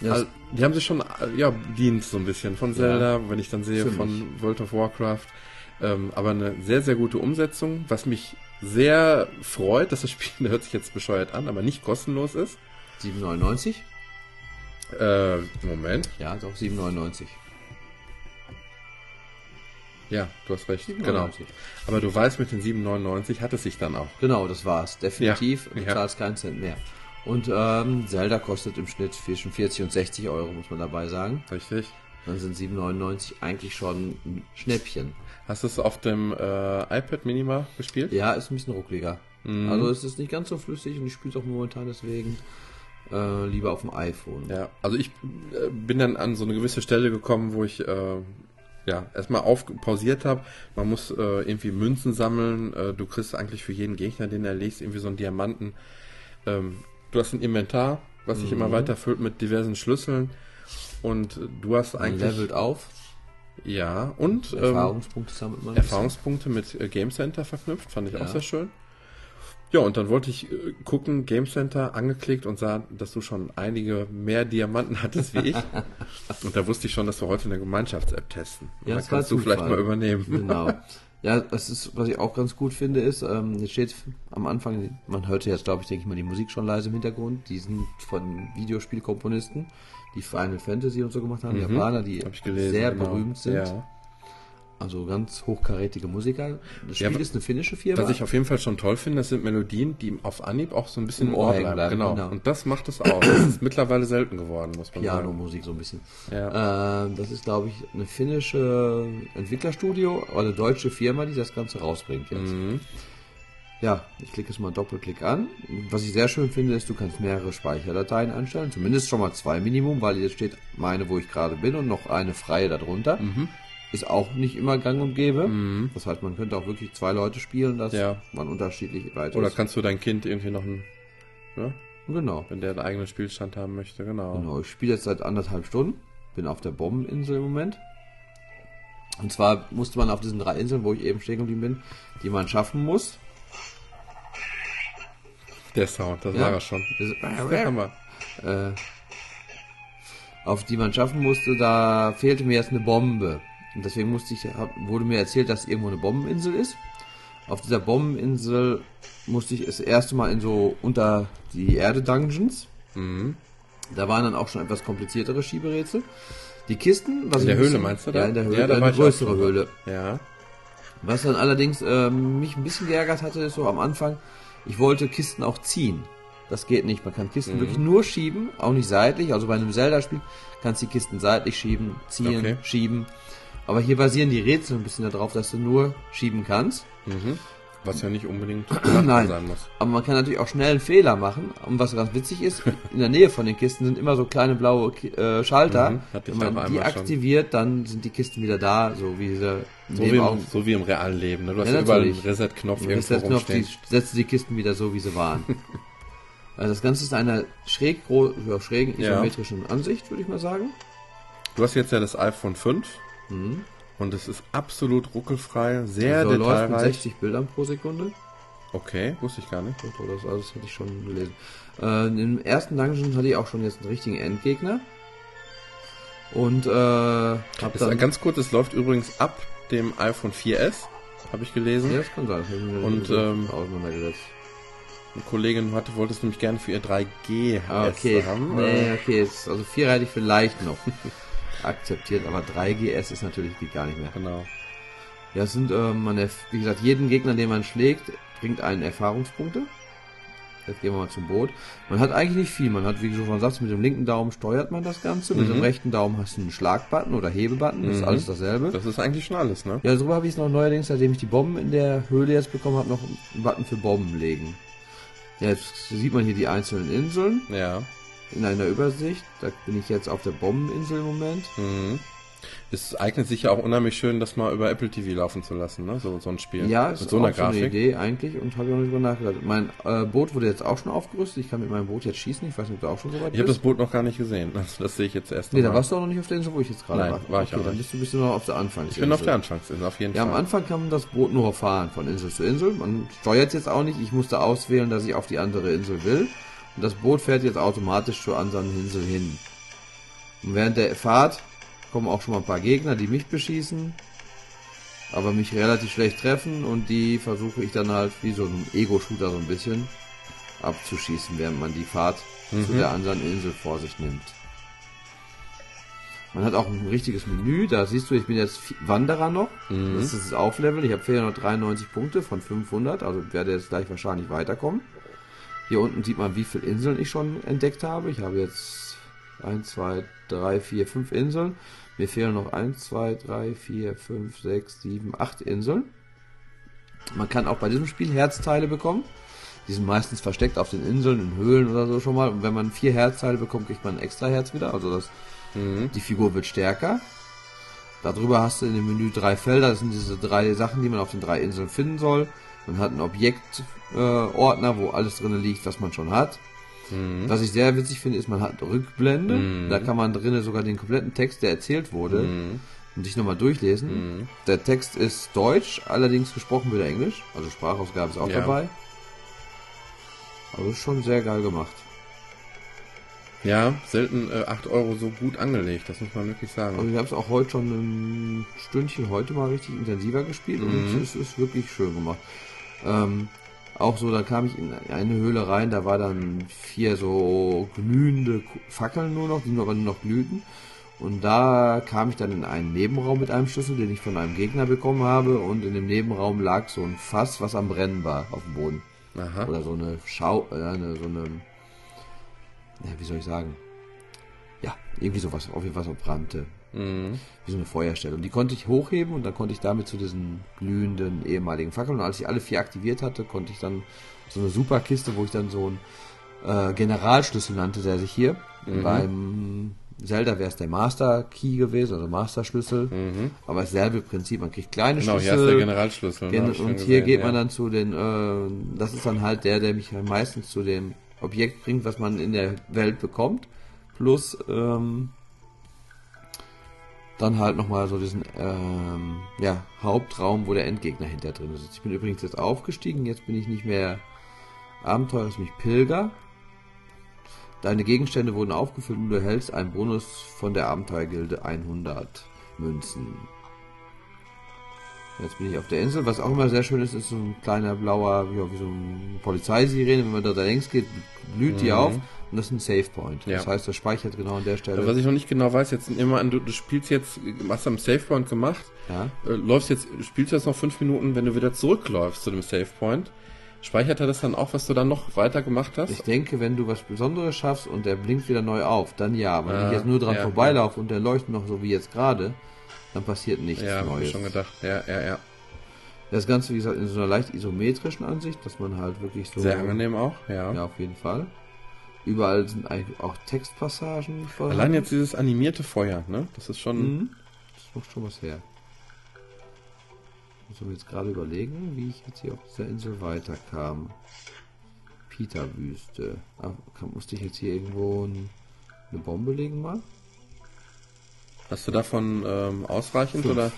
Ja, also, die haben sich schon, ja, dient so ein bisschen von Zelda, ja, wenn ich dann sehe ziemlich. von World of Warcraft. Ähm, aber eine sehr, sehr gute Umsetzung, was mich sehr freut, dass das Spiel, (laughs) hört sich jetzt bescheuert an, aber nicht kostenlos ist. 7,99? Äh, Moment. Ja, auch 7,99. Ja, du hast recht. 7, genau. Aber du weißt, mit den 7,99 hat es sich dann auch. Genau, das war's. Definitiv. Ja. Du zahlst keinen Cent mehr. Und ähm, Zelda kostet im Schnitt zwischen 40 und 60 Euro, muss man dabei sagen. Richtig. Dann sind 7,99 eigentlich schon ein Schnäppchen. Hast du es auf dem äh, iPad Minima gespielt? Ja, ist ein bisschen ruckliger. Mhm. Also es ist nicht ganz so flüssig und ich spiele es auch momentan deswegen äh, lieber auf dem iPhone. Ja, also ich äh, bin dann an so eine gewisse Stelle gekommen, wo ich äh, ja erstmal auf pausiert habe. Man muss äh, irgendwie Münzen sammeln. Äh, du kriegst eigentlich für jeden Gegner, den er legst, irgendwie so einen Diamanten. Ähm, du hast ein Inventar, was sich mhm. immer weiter füllt mit diversen Schlüsseln. Und du hast eigentlich. Man levelt auf. Ja, und ähm, Erfahrungspunkte sammelt man. Erfahrungspunkte mit äh, Game Center verknüpft, fand ich ja. auch sehr schön. Ja, und dann wollte ich äh, gucken, Game Center angeklickt und sah, dass du schon einige mehr Diamanten hattest wie ich. (laughs) und da wusste ich schon, dass wir heute eine Gemeinschafts-App testen. Und ja, das kannst du vielleicht mal übernehmen. Genau. Ja, das ist, was ich auch ganz gut finde, ist, ähm, hier steht am Anfang, man hörte jetzt, glaube ich, denke ich mal, die Musik schon leise im Hintergrund. Die sind von Videospielkomponisten, die Final Fantasy und so gemacht haben, mhm. Japaner, die gelesen, sehr genau. berühmt sind. Ja. Also ganz hochkarätige Musiker. Das Spiel ja, ist eine finnische Firma. Was ich auf jeden Fall schon toll finde, das sind Melodien, die auf Anhieb auch so ein bisschen im Ohr bleiben. bleiben. Genau. genau. Und das macht es auch. Das ist mittlerweile selten geworden, muss man Piano sagen. Piano-Musik so ein bisschen. Ja. Äh, das ist, glaube ich, eine finnische Entwicklerstudio oder eine deutsche Firma, die das Ganze rausbringt jetzt. Mhm. Ja, ich klicke es mal Doppelklick an. Was ich sehr schön finde, ist, du kannst mehrere Speicherdateien anstellen. Zumindest schon mal zwei Minimum, weil jetzt steht meine, wo ich gerade bin und noch eine freie darunter. Mhm ist auch nicht immer gang und gäbe. Mhm. Das heißt, man könnte auch wirklich zwei Leute spielen, dass ja. man unterschiedlich weit Oder kannst du dein Kind irgendwie noch ein, ja? Genau. Wenn der einen eigenen Spielstand haben möchte, genau. Genau, ich spiele jetzt seit anderthalb Stunden, bin auf der Bombeninsel im Moment. Und zwar musste man auf diesen drei Inseln, wo ich eben stehen geblieben bin, die man schaffen muss. Der Sound, das ja. war er schon. Das (laughs) das der Hammer. Äh, auf die man schaffen musste, da fehlte mir jetzt eine Bombe. Und deswegen musste ich, wurde mir erzählt, dass irgendwo eine Bombeninsel ist. Auf dieser Bombeninsel musste ich das erste Mal in so unter die Erde Dungeons. Mhm. Da waren dann auch schon etwas kompliziertere Schieberätsel. Die Kisten, was in der Höhle meinst du da? Ja, in der Höhle, ja, da eine größere Höhle. Ja. Was dann allerdings äh, mich ein bisschen geärgert hatte, ist so am Anfang, ich wollte Kisten auch ziehen. Das geht nicht. Man kann Kisten mhm. wirklich nur schieben, auch nicht seitlich. Also bei einem Zelda-Spiel kannst du die Kisten seitlich schieben, ziehen, okay. schieben. Aber hier basieren die Rätsel ein bisschen darauf, dass du nur schieben kannst. Mhm. Was ja nicht unbedingt (clears throat) Nein, sein muss. Aber man kann natürlich auch schnell einen Fehler machen. Und was ganz witzig ist, in der Nähe von den Kisten sind immer so kleine blaue äh, Schalter. Mhm, Wenn man die aktiviert, schon. dann sind die Kisten wieder da, so wie sie so wie, im, so wie im realen Leben. Ne? Du hast ja, überall einen Reset-Knopf irgendwo Reset-Knopf, die setzt die Kisten wieder so, wie sie waren. (laughs) also das Ganze ist eine schräg, ja, schrägen isometrischen ja. Ansicht, würde ich mal sagen. Du hast jetzt ja das iPhone 5 Mhm. Und es ist absolut ruckelfrei, sehr also detailreich. läuft mit 60 Bildern pro Sekunde. Okay, wusste ich gar nicht. Das, das alles hatte ich schon gelesen. Äh, Im ersten Dungeon hatte ich auch schon jetzt einen richtigen Endgegner. Und äh, hab das dann ganz kurz, es läuft übrigens ab dem iPhone 4S, habe ich gelesen. Ja, das kann sein. Und ähm, Eine Kollegin hatte, wollte es nämlich gerne für ihr 3G ah, okay. haben. Nee, okay, also 4 hätte ich vielleicht noch (laughs) akzeptiert, aber 3GS ist natürlich geht gar nicht mehr. Genau. Ja, es sind, ähm, man, wie gesagt, jeden Gegner, den man schlägt, bringt einen Erfahrungspunkte. Jetzt gehen wir mal zum Boot. Man hat eigentlich nicht viel. Man hat, wie du schon sagst, mit dem linken Daumen steuert man das Ganze. Mhm. Mit dem mhm. rechten Daumen hast du einen Schlagbutton oder Hebebutton. Das mhm. ist alles dasselbe. Das ist eigentlich schon alles, ne? Ja, so habe ich es noch neuerdings, seitdem ich die Bomben in der Höhle jetzt bekommen habe, noch einen Button für Bomben legen. Ja, jetzt sieht man hier die einzelnen Inseln. Ja. In einer Übersicht. Da bin ich jetzt auf der Bombeninsel im Moment. Mhm es eignet sich ja auch unheimlich schön, das mal über Apple TV laufen zu lassen, ne? So, so ein Spiel. Ja, mit ist so einer auch Grafik. So eine Idee eigentlich und habe ich auch nicht drüber nachgedacht. Mein äh, Boot wurde jetzt auch schon aufgerüstet. Ich kann mit meinem Boot jetzt schießen. Ich weiß nicht, ob du auch schon so weit Ich habe das Boot noch gar nicht gesehen. Also das sehe ich jetzt erst Nee, da warst du auch noch nicht auf der Insel, wo ich jetzt gerade war. Nein, war ich okay, auch dann bist du, bist du noch auf der Anfangsinsel. Ich bin auf der Anfangsinsel, auf jeden ja, Fall. Ja, am Anfang kann man das Boot nur fahren, von Insel zu Insel. Man steuert jetzt auch nicht. Ich musste auswählen, dass ich auf die andere Insel will. Und das Boot fährt jetzt automatisch zur anderen Insel hin. Und während der Fahrt kommen auch schon mal ein paar Gegner, die mich beschießen, aber mich relativ schlecht treffen und die versuche ich dann halt wie so ein Ego-Shooter so ein bisschen abzuschießen, während man die Fahrt mhm. zu der anderen Insel vor sich nimmt. Man hat auch ein richtiges Menü, da siehst du, ich bin jetzt Wanderer noch, mhm. das ist das Auflevel, ich habe 493 Punkte von 500, also werde jetzt gleich wahrscheinlich weiterkommen. Hier unten sieht man, wie viele Inseln ich schon entdeckt habe. Ich habe jetzt 1, 2, 3, 4, 5 Inseln. Mir fehlen noch 1, 2, 3, 4, 5, 6, 7, 8 Inseln. Man kann auch bei diesem Spiel Herzteile bekommen. Die sind meistens versteckt auf den Inseln, in Höhlen oder so schon mal. Und wenn man vier Herzteile bekommt, kriegt man ein extra Herz wieder. Also das, mhm. die Figur wird stärker. Darüber hast du in dem Menü drei Felder. Das sind diese drei Sachen, die man auf den drei Inseln finden soll. Man hat einen Objektordner, äh, wo alles drin liegt, was man schon hat. Mhm. Was ich sehr witzig finde, ist, man hat Rückblende. Mhm. Da kann man drinnen sogar den kompletten Text, der erzählt wurde, mhm. und sich nochmal durchlesen. Mhm. Der Text ist deutsch, allerdings gesprochen wird Englisch. Also Sprachausgabe ist auch ja. dabei. Aber ist schon sehr geil gemacht. Ja, selten äh, 8 Euro so gut angelegt, das muss man wirklich sagen. Also ich habe es auch heute schon ein Stündchen heute mal richtig intensiver gespielt und mhm. es ist wirklich schön gemacht. Ähm, auch so, da kam ich in eine Höhle rein, da war dann vier so glühende Fackeln nur noch, die nur aber nur noch glühten. Und da kam ich dann in einen Nebenraum mit einem Schlüssel, den ich von einem Gegner bekommen habe. Und in dem Nebenraum lag so ein Fass, was am Brennen war auf dem Boden. Aha. Oder so eine Schau, äh, eine, so eine, ja, wie soll ich sagen? Ja, irgendwie sowas, auf jeden Fall so brannte. Mhm. Wie so eine Feuerstelle. Und die konnte ich hochheben und dann konnte ich damit zu diesen glühenden ehemaligen Fackeln. Und als ich alle vier aktiviert hatte, konnte ich dann so eine super Kiste, wo ich dann so einen äh, Generalschlüssel nannte, der sich hier mhm. beim Zelda wäre es der Master Key gewesen, also Master Schlüssel. Mhm. Aber dasselbe Prinzip, man kriegt kleine genau, Schlüssel. Genau, hier ist der Generalschlüssel. Gen und gesehen, hier geht ja. man dann zu den, äh, das ist dann halt der, der mich meistens zu dem Objekt bringt, was man in der Welt bekommt. Plus ähm, dann halt nochmal so diesen ähm, ja, Hauptraum, wo der Endgegner hinter drin ist. Ich bin übrigens jetzt aufgestiegen, jetzt bin ich nicht mehr Abenteuer, das ist mich Pilger. Deine Gegenstände wurden aufgefüllt und du erhältst einen Bonus von der Abenteuergilde 100 Münzen. Jetzt bin ich auf der Insel. Was auch immer sehr schön ist, ist so ein kleiner blauer, ja, wie so eine Polizeisirene. Wenn man da längs geht, blüht mhm. die auf. Und das ist ein Save Point. Ja. Das heißt, das speichert genau an der Stelle. Was ich noch nicht genau weiß, jetzt immer an, du, du spielst jetzt, hast am Save Point gemacht, ja. äh, läufst jetzt, spielst jetzt noch fünf Minuten, wenn du wieder zurückläufst zu dem Save Point. Speichert er das dann auch, was du dann noch weiter gemacht hast? Ich denke, wenn du was Besonderes schaffst und der blinkt wieder neu auf, dann ja. Wenn ah, ich jetzt nur dran ja, vorbeilaufe und der leuchtet noch so wie jetzt gerade, dann passiert nichts ja, Neues. Ja, ich schon gedacht. Ja, ja, ja. Das Ganze, wie gesagt, in so einer leicht isometrischen Ansicht, dass man halt wirklich so... Sehr angenehm auch, ja. Ja, auf jeden Fall. Überall sind eigentlich auch Textpassagen vorhanden. Allein jetzt dieses animierte Feuer, ne? Das ist schon... Mhm. Das macht schon was her. Ich muss mir jetzt gerade überlegen, wie ich jetzt hier auf dieser Insel weiterkam. Peter-Wüste. Ah, musste ich jetzt hier irgendwo ein, eine Bombe legen mal? Hast du davon ähm, ausreichend Fünf. oder?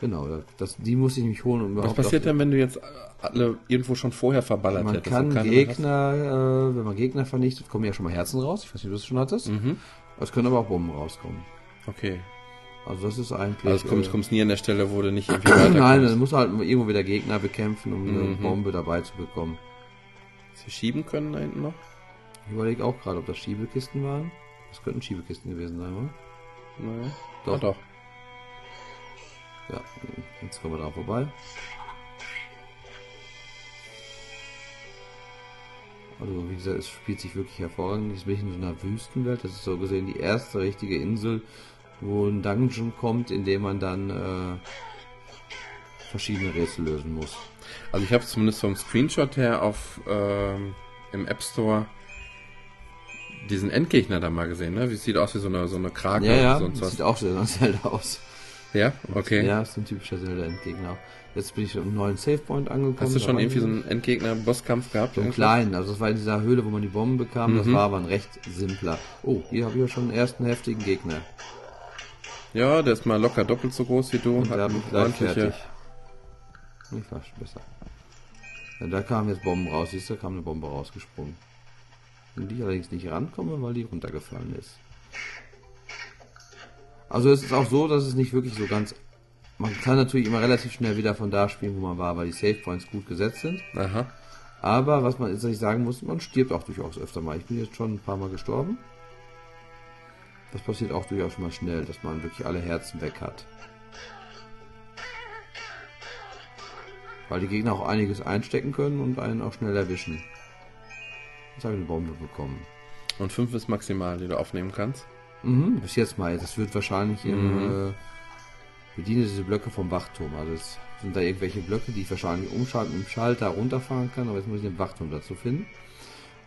Genau, das, die muss ich nämlich holen. Um Was passiert denn, wenn du jetzt alle irgendwo schon vorher verballert man hättest? Man kann Gegner, äh, wenn man Gegner vernichtet, kommen ja schon mal Herzen raus. Ich weiß nicht, ob du das schon hattest. Mhm. Es können aber auch Bomben rauskommen. Okay. Also das ist eigentlich... Also es kommt, äh, nie an der Stelle, wo du nicht (clears throat) irgendwie weiterkommst. Nein, dann musst du halt irgendwo wieder Gegner bekämpfen, um mhm. eine Bombe dabei zu bekommen. Sie schieben können da hinten noch? Ich überlege auch gerade, ob das Schiebekisten waren. Das könnten Schiebekisten gewesen sein, oder? Naja. Doch. Doch. Ja, jetzt kommen wir da vorbei. Also wie gesagt, es spielt sich wirklich hervorragend. Jetzt bin ich in so einer Wüstenwelt. Das ist so gesehen die erste richtige Insel, wo ein Dungeon kommt, in dem man dann äh, verschiedene Rätsel lösen muss. Also ich habe zumindest vom Screenshot her auf ähm, im App Store diesen Endgegner da mal gesehen, ne? Wie sieht aus wie so eine so eine Krake ja, ja, oder sonst was. sieht auch sehr (laughs) nach Zelda aus. Ja, okay. Ja, ist ein typischer Zelda-Endgegner. Jetzt bin ich im neuen Savepoint angekommen. Hast du schon irgendwie so einen Endgegner-Bosskampf gehabt? So einen kleinen, also das war in dieser Höhle, wo man die Bomben bekam, mhm. das war aber ein recht simpler. Oh, hier habe ich ja schon einen ersten heftigen Gegner. Ja, der ist mal locker doppelt so groß wie du. Und hat gleich fertig. Ich war schon besser. Ja, da kamen jetzt Bomben raus, siehst du, kam eine Bombe rausgesprungen. Und die allerdings nicht rankomme, weil die runtergefallen ist. Also es ist auch so, dass es nicht wirklich so ganz... Man kann natürlich immer relativ schnell wieder von da spielen, wo man war, weil die Save Points gut gesetzt sind. Aha. Aber was man jetzt nicht sagen muss, man stirbt auch durchaus öfter mal. Ich bin jetzt schon ein paar Mal gestorben. Das passiert auch durchaus mal schnell, dass man wirklich alle Herzen weg hat. Weil die Gegner auch einiges einstecken können und einen auch schnell erwischen. Jetzt habe ich eine Bombe bekommen. Und fünf ist maximal, die du aufnehmen kannst? Mhm, bis jetzt mal. Das wird wahrscheinlich im. Äh, bediene diese Blöcke vom Wachturm. Also es sind da irgendwelche Blöcke, die ich wahrscheinlich umschalten im Schalter runterfahren kann, aber jetzt muss ich den Wachturm dazu finden.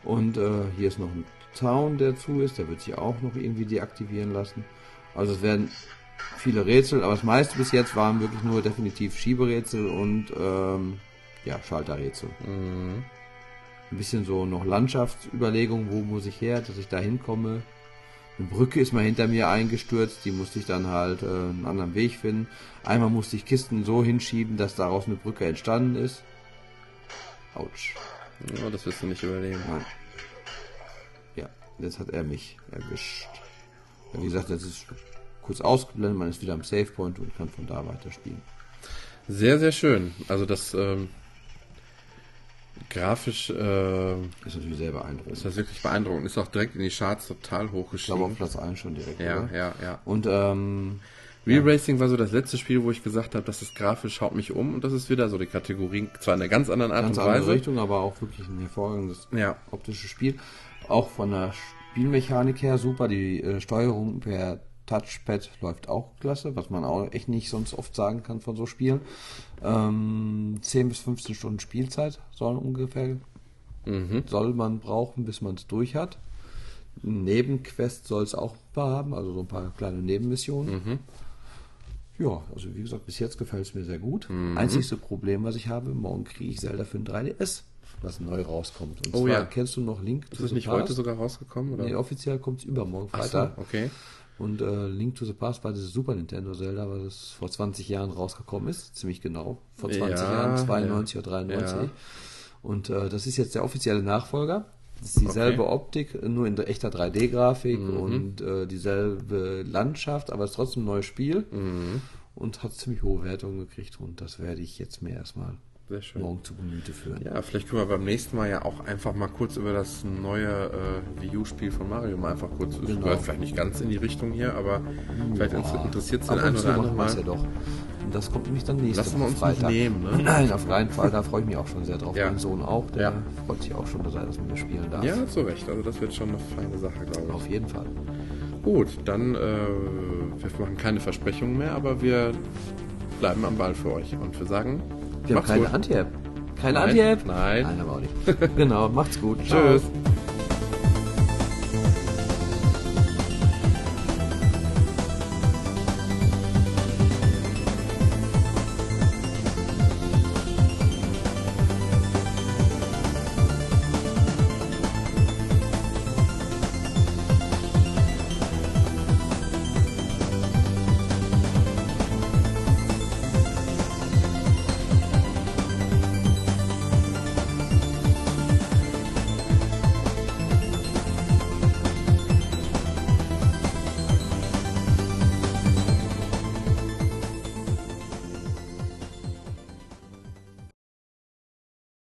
Und äh, hier ist noch ein Town, der zu ist, der wird sich auch noch irgendwie deaktivieren lassen. Also es werden viele Rätsel, aber das meiste bis jetzt waren wirklich nur definitiv Schieberätsel und ähm, ja, Schalterrätsel. Mhm. Ein bisschen so noch Landschaftsüberlegung, wo muss ich her, dass ich da hinkomme. Eine Brücke ist mal hinter mir eingestürzt, die musste ich dann halt äh, einen anderen Weg finden. Einmal musste ich Kisten so hinschieben, dass daraus eine Brücke entstanden ist. Autsch. Ja, das wirst du nicht überleben. Nein. Ja, jetzt hat er mich erwischt. Ja, wie gesagt, jetzt ist kurz ausgeblendet, man ist wieder am Savepoint und kann von da weiterspielen. Sehr, sehr schön. Also das ähm, grafisch äh, ist natürlich sehr beeindruckend. Ist das wirklich beeindruckend. Ist auch direkt in die Charts total hochgestiegen. Ich glaube auf Platz 1 schon direkt. Ja, oder? ja, ja. Und ähm, Real ja. Racing war so das letzte Spiel, wo ich gesagt habe, das ist grafisch, schaut mich um und das ist wieder so die Kategorie, zwar in einer ganz anderen Art ganz und Weise. Andere Richtung, aber auch wirklich ein hervorragendes ja. optisches Spiel. Auch von der Spielmechanik her super, die äh, Steuerung per Touchpad läuft auch klasse, was man auch echt nicht sonst oft sagen kann von so Spielen. Ähm, 10 bis 15 Stunden Spielzeit sollen ungefähr mhm. soll man brauchen, bis man es durch hat. Nebenquest soll es auch ein paar haben, also so ein paar kleine Nebenmissionen. Mhm. Ja, also wie gesagt, bis jetzt gefällt es mir sehr gut. Mhm. Einzigste Problem, was ich habe, morgen kriege ich Zelda für ein 3DS, was neu rauskommt. Und oh, zwar ja. kennst du noch Link Ist es nicht Past? heute sogar rausgekommen? Oder? Nee, offiziell kommt es übermorgen Freitag. So, okay. Und äh, Link to the Past war dieses Super Nintendo Zelda, was vor 20 Jahren rausgekommen ist, ziemlich genau. Vor 20 ja, Jahren, 92 ja. oder 93. Ja. Und äh, das ist jetzt der offizielle Nachfolger. Das ist dieselbe okay. Optik, nur in echter 3D-Grafik mhm. und äh, dieselbe Landschaft, aber es ist trotzdem ein neues Spiel mhm. und hat ziemlich hohe Wertungen gekriegt und das werde ich jetzt mir erstmal sehr schön. morgen zu Gemüte führen. Ja, vielleicht können wir beim nächsten Mal ja auch einfach mal kurz über das neue äh, Wii U-Spiel von Mario mal einfach kurz. Genau. Läuft vielleicht nicht ganz in die Richtung hier, aber vielleicht interessiert es den einen oder anderen mal. Ja doch. Und das kommt nämlich dann nächste Lassen wir uns Freitag. nehmen, ne? (laughs) Nein, auf keinen Fall. Da freue ich mich auch schon sehr drauf. Ja. Mein Sohn auch. Der ja. freut sich auch schon, dass er das mit mir spielen darf. Ja, zu Recht. Also das wird schon eine feine Sache, glaube ich. Auf jeden Fall. Gut, dann äh, wir machen keine Versprechungen mehr, aber wir bleiben am Ball für euch und wir sagen, wir haben keine Anti-App. Keine Anti-App? Nein. Nein, aber auch nicht. genau, macht's gut. (laughs) Tschüss.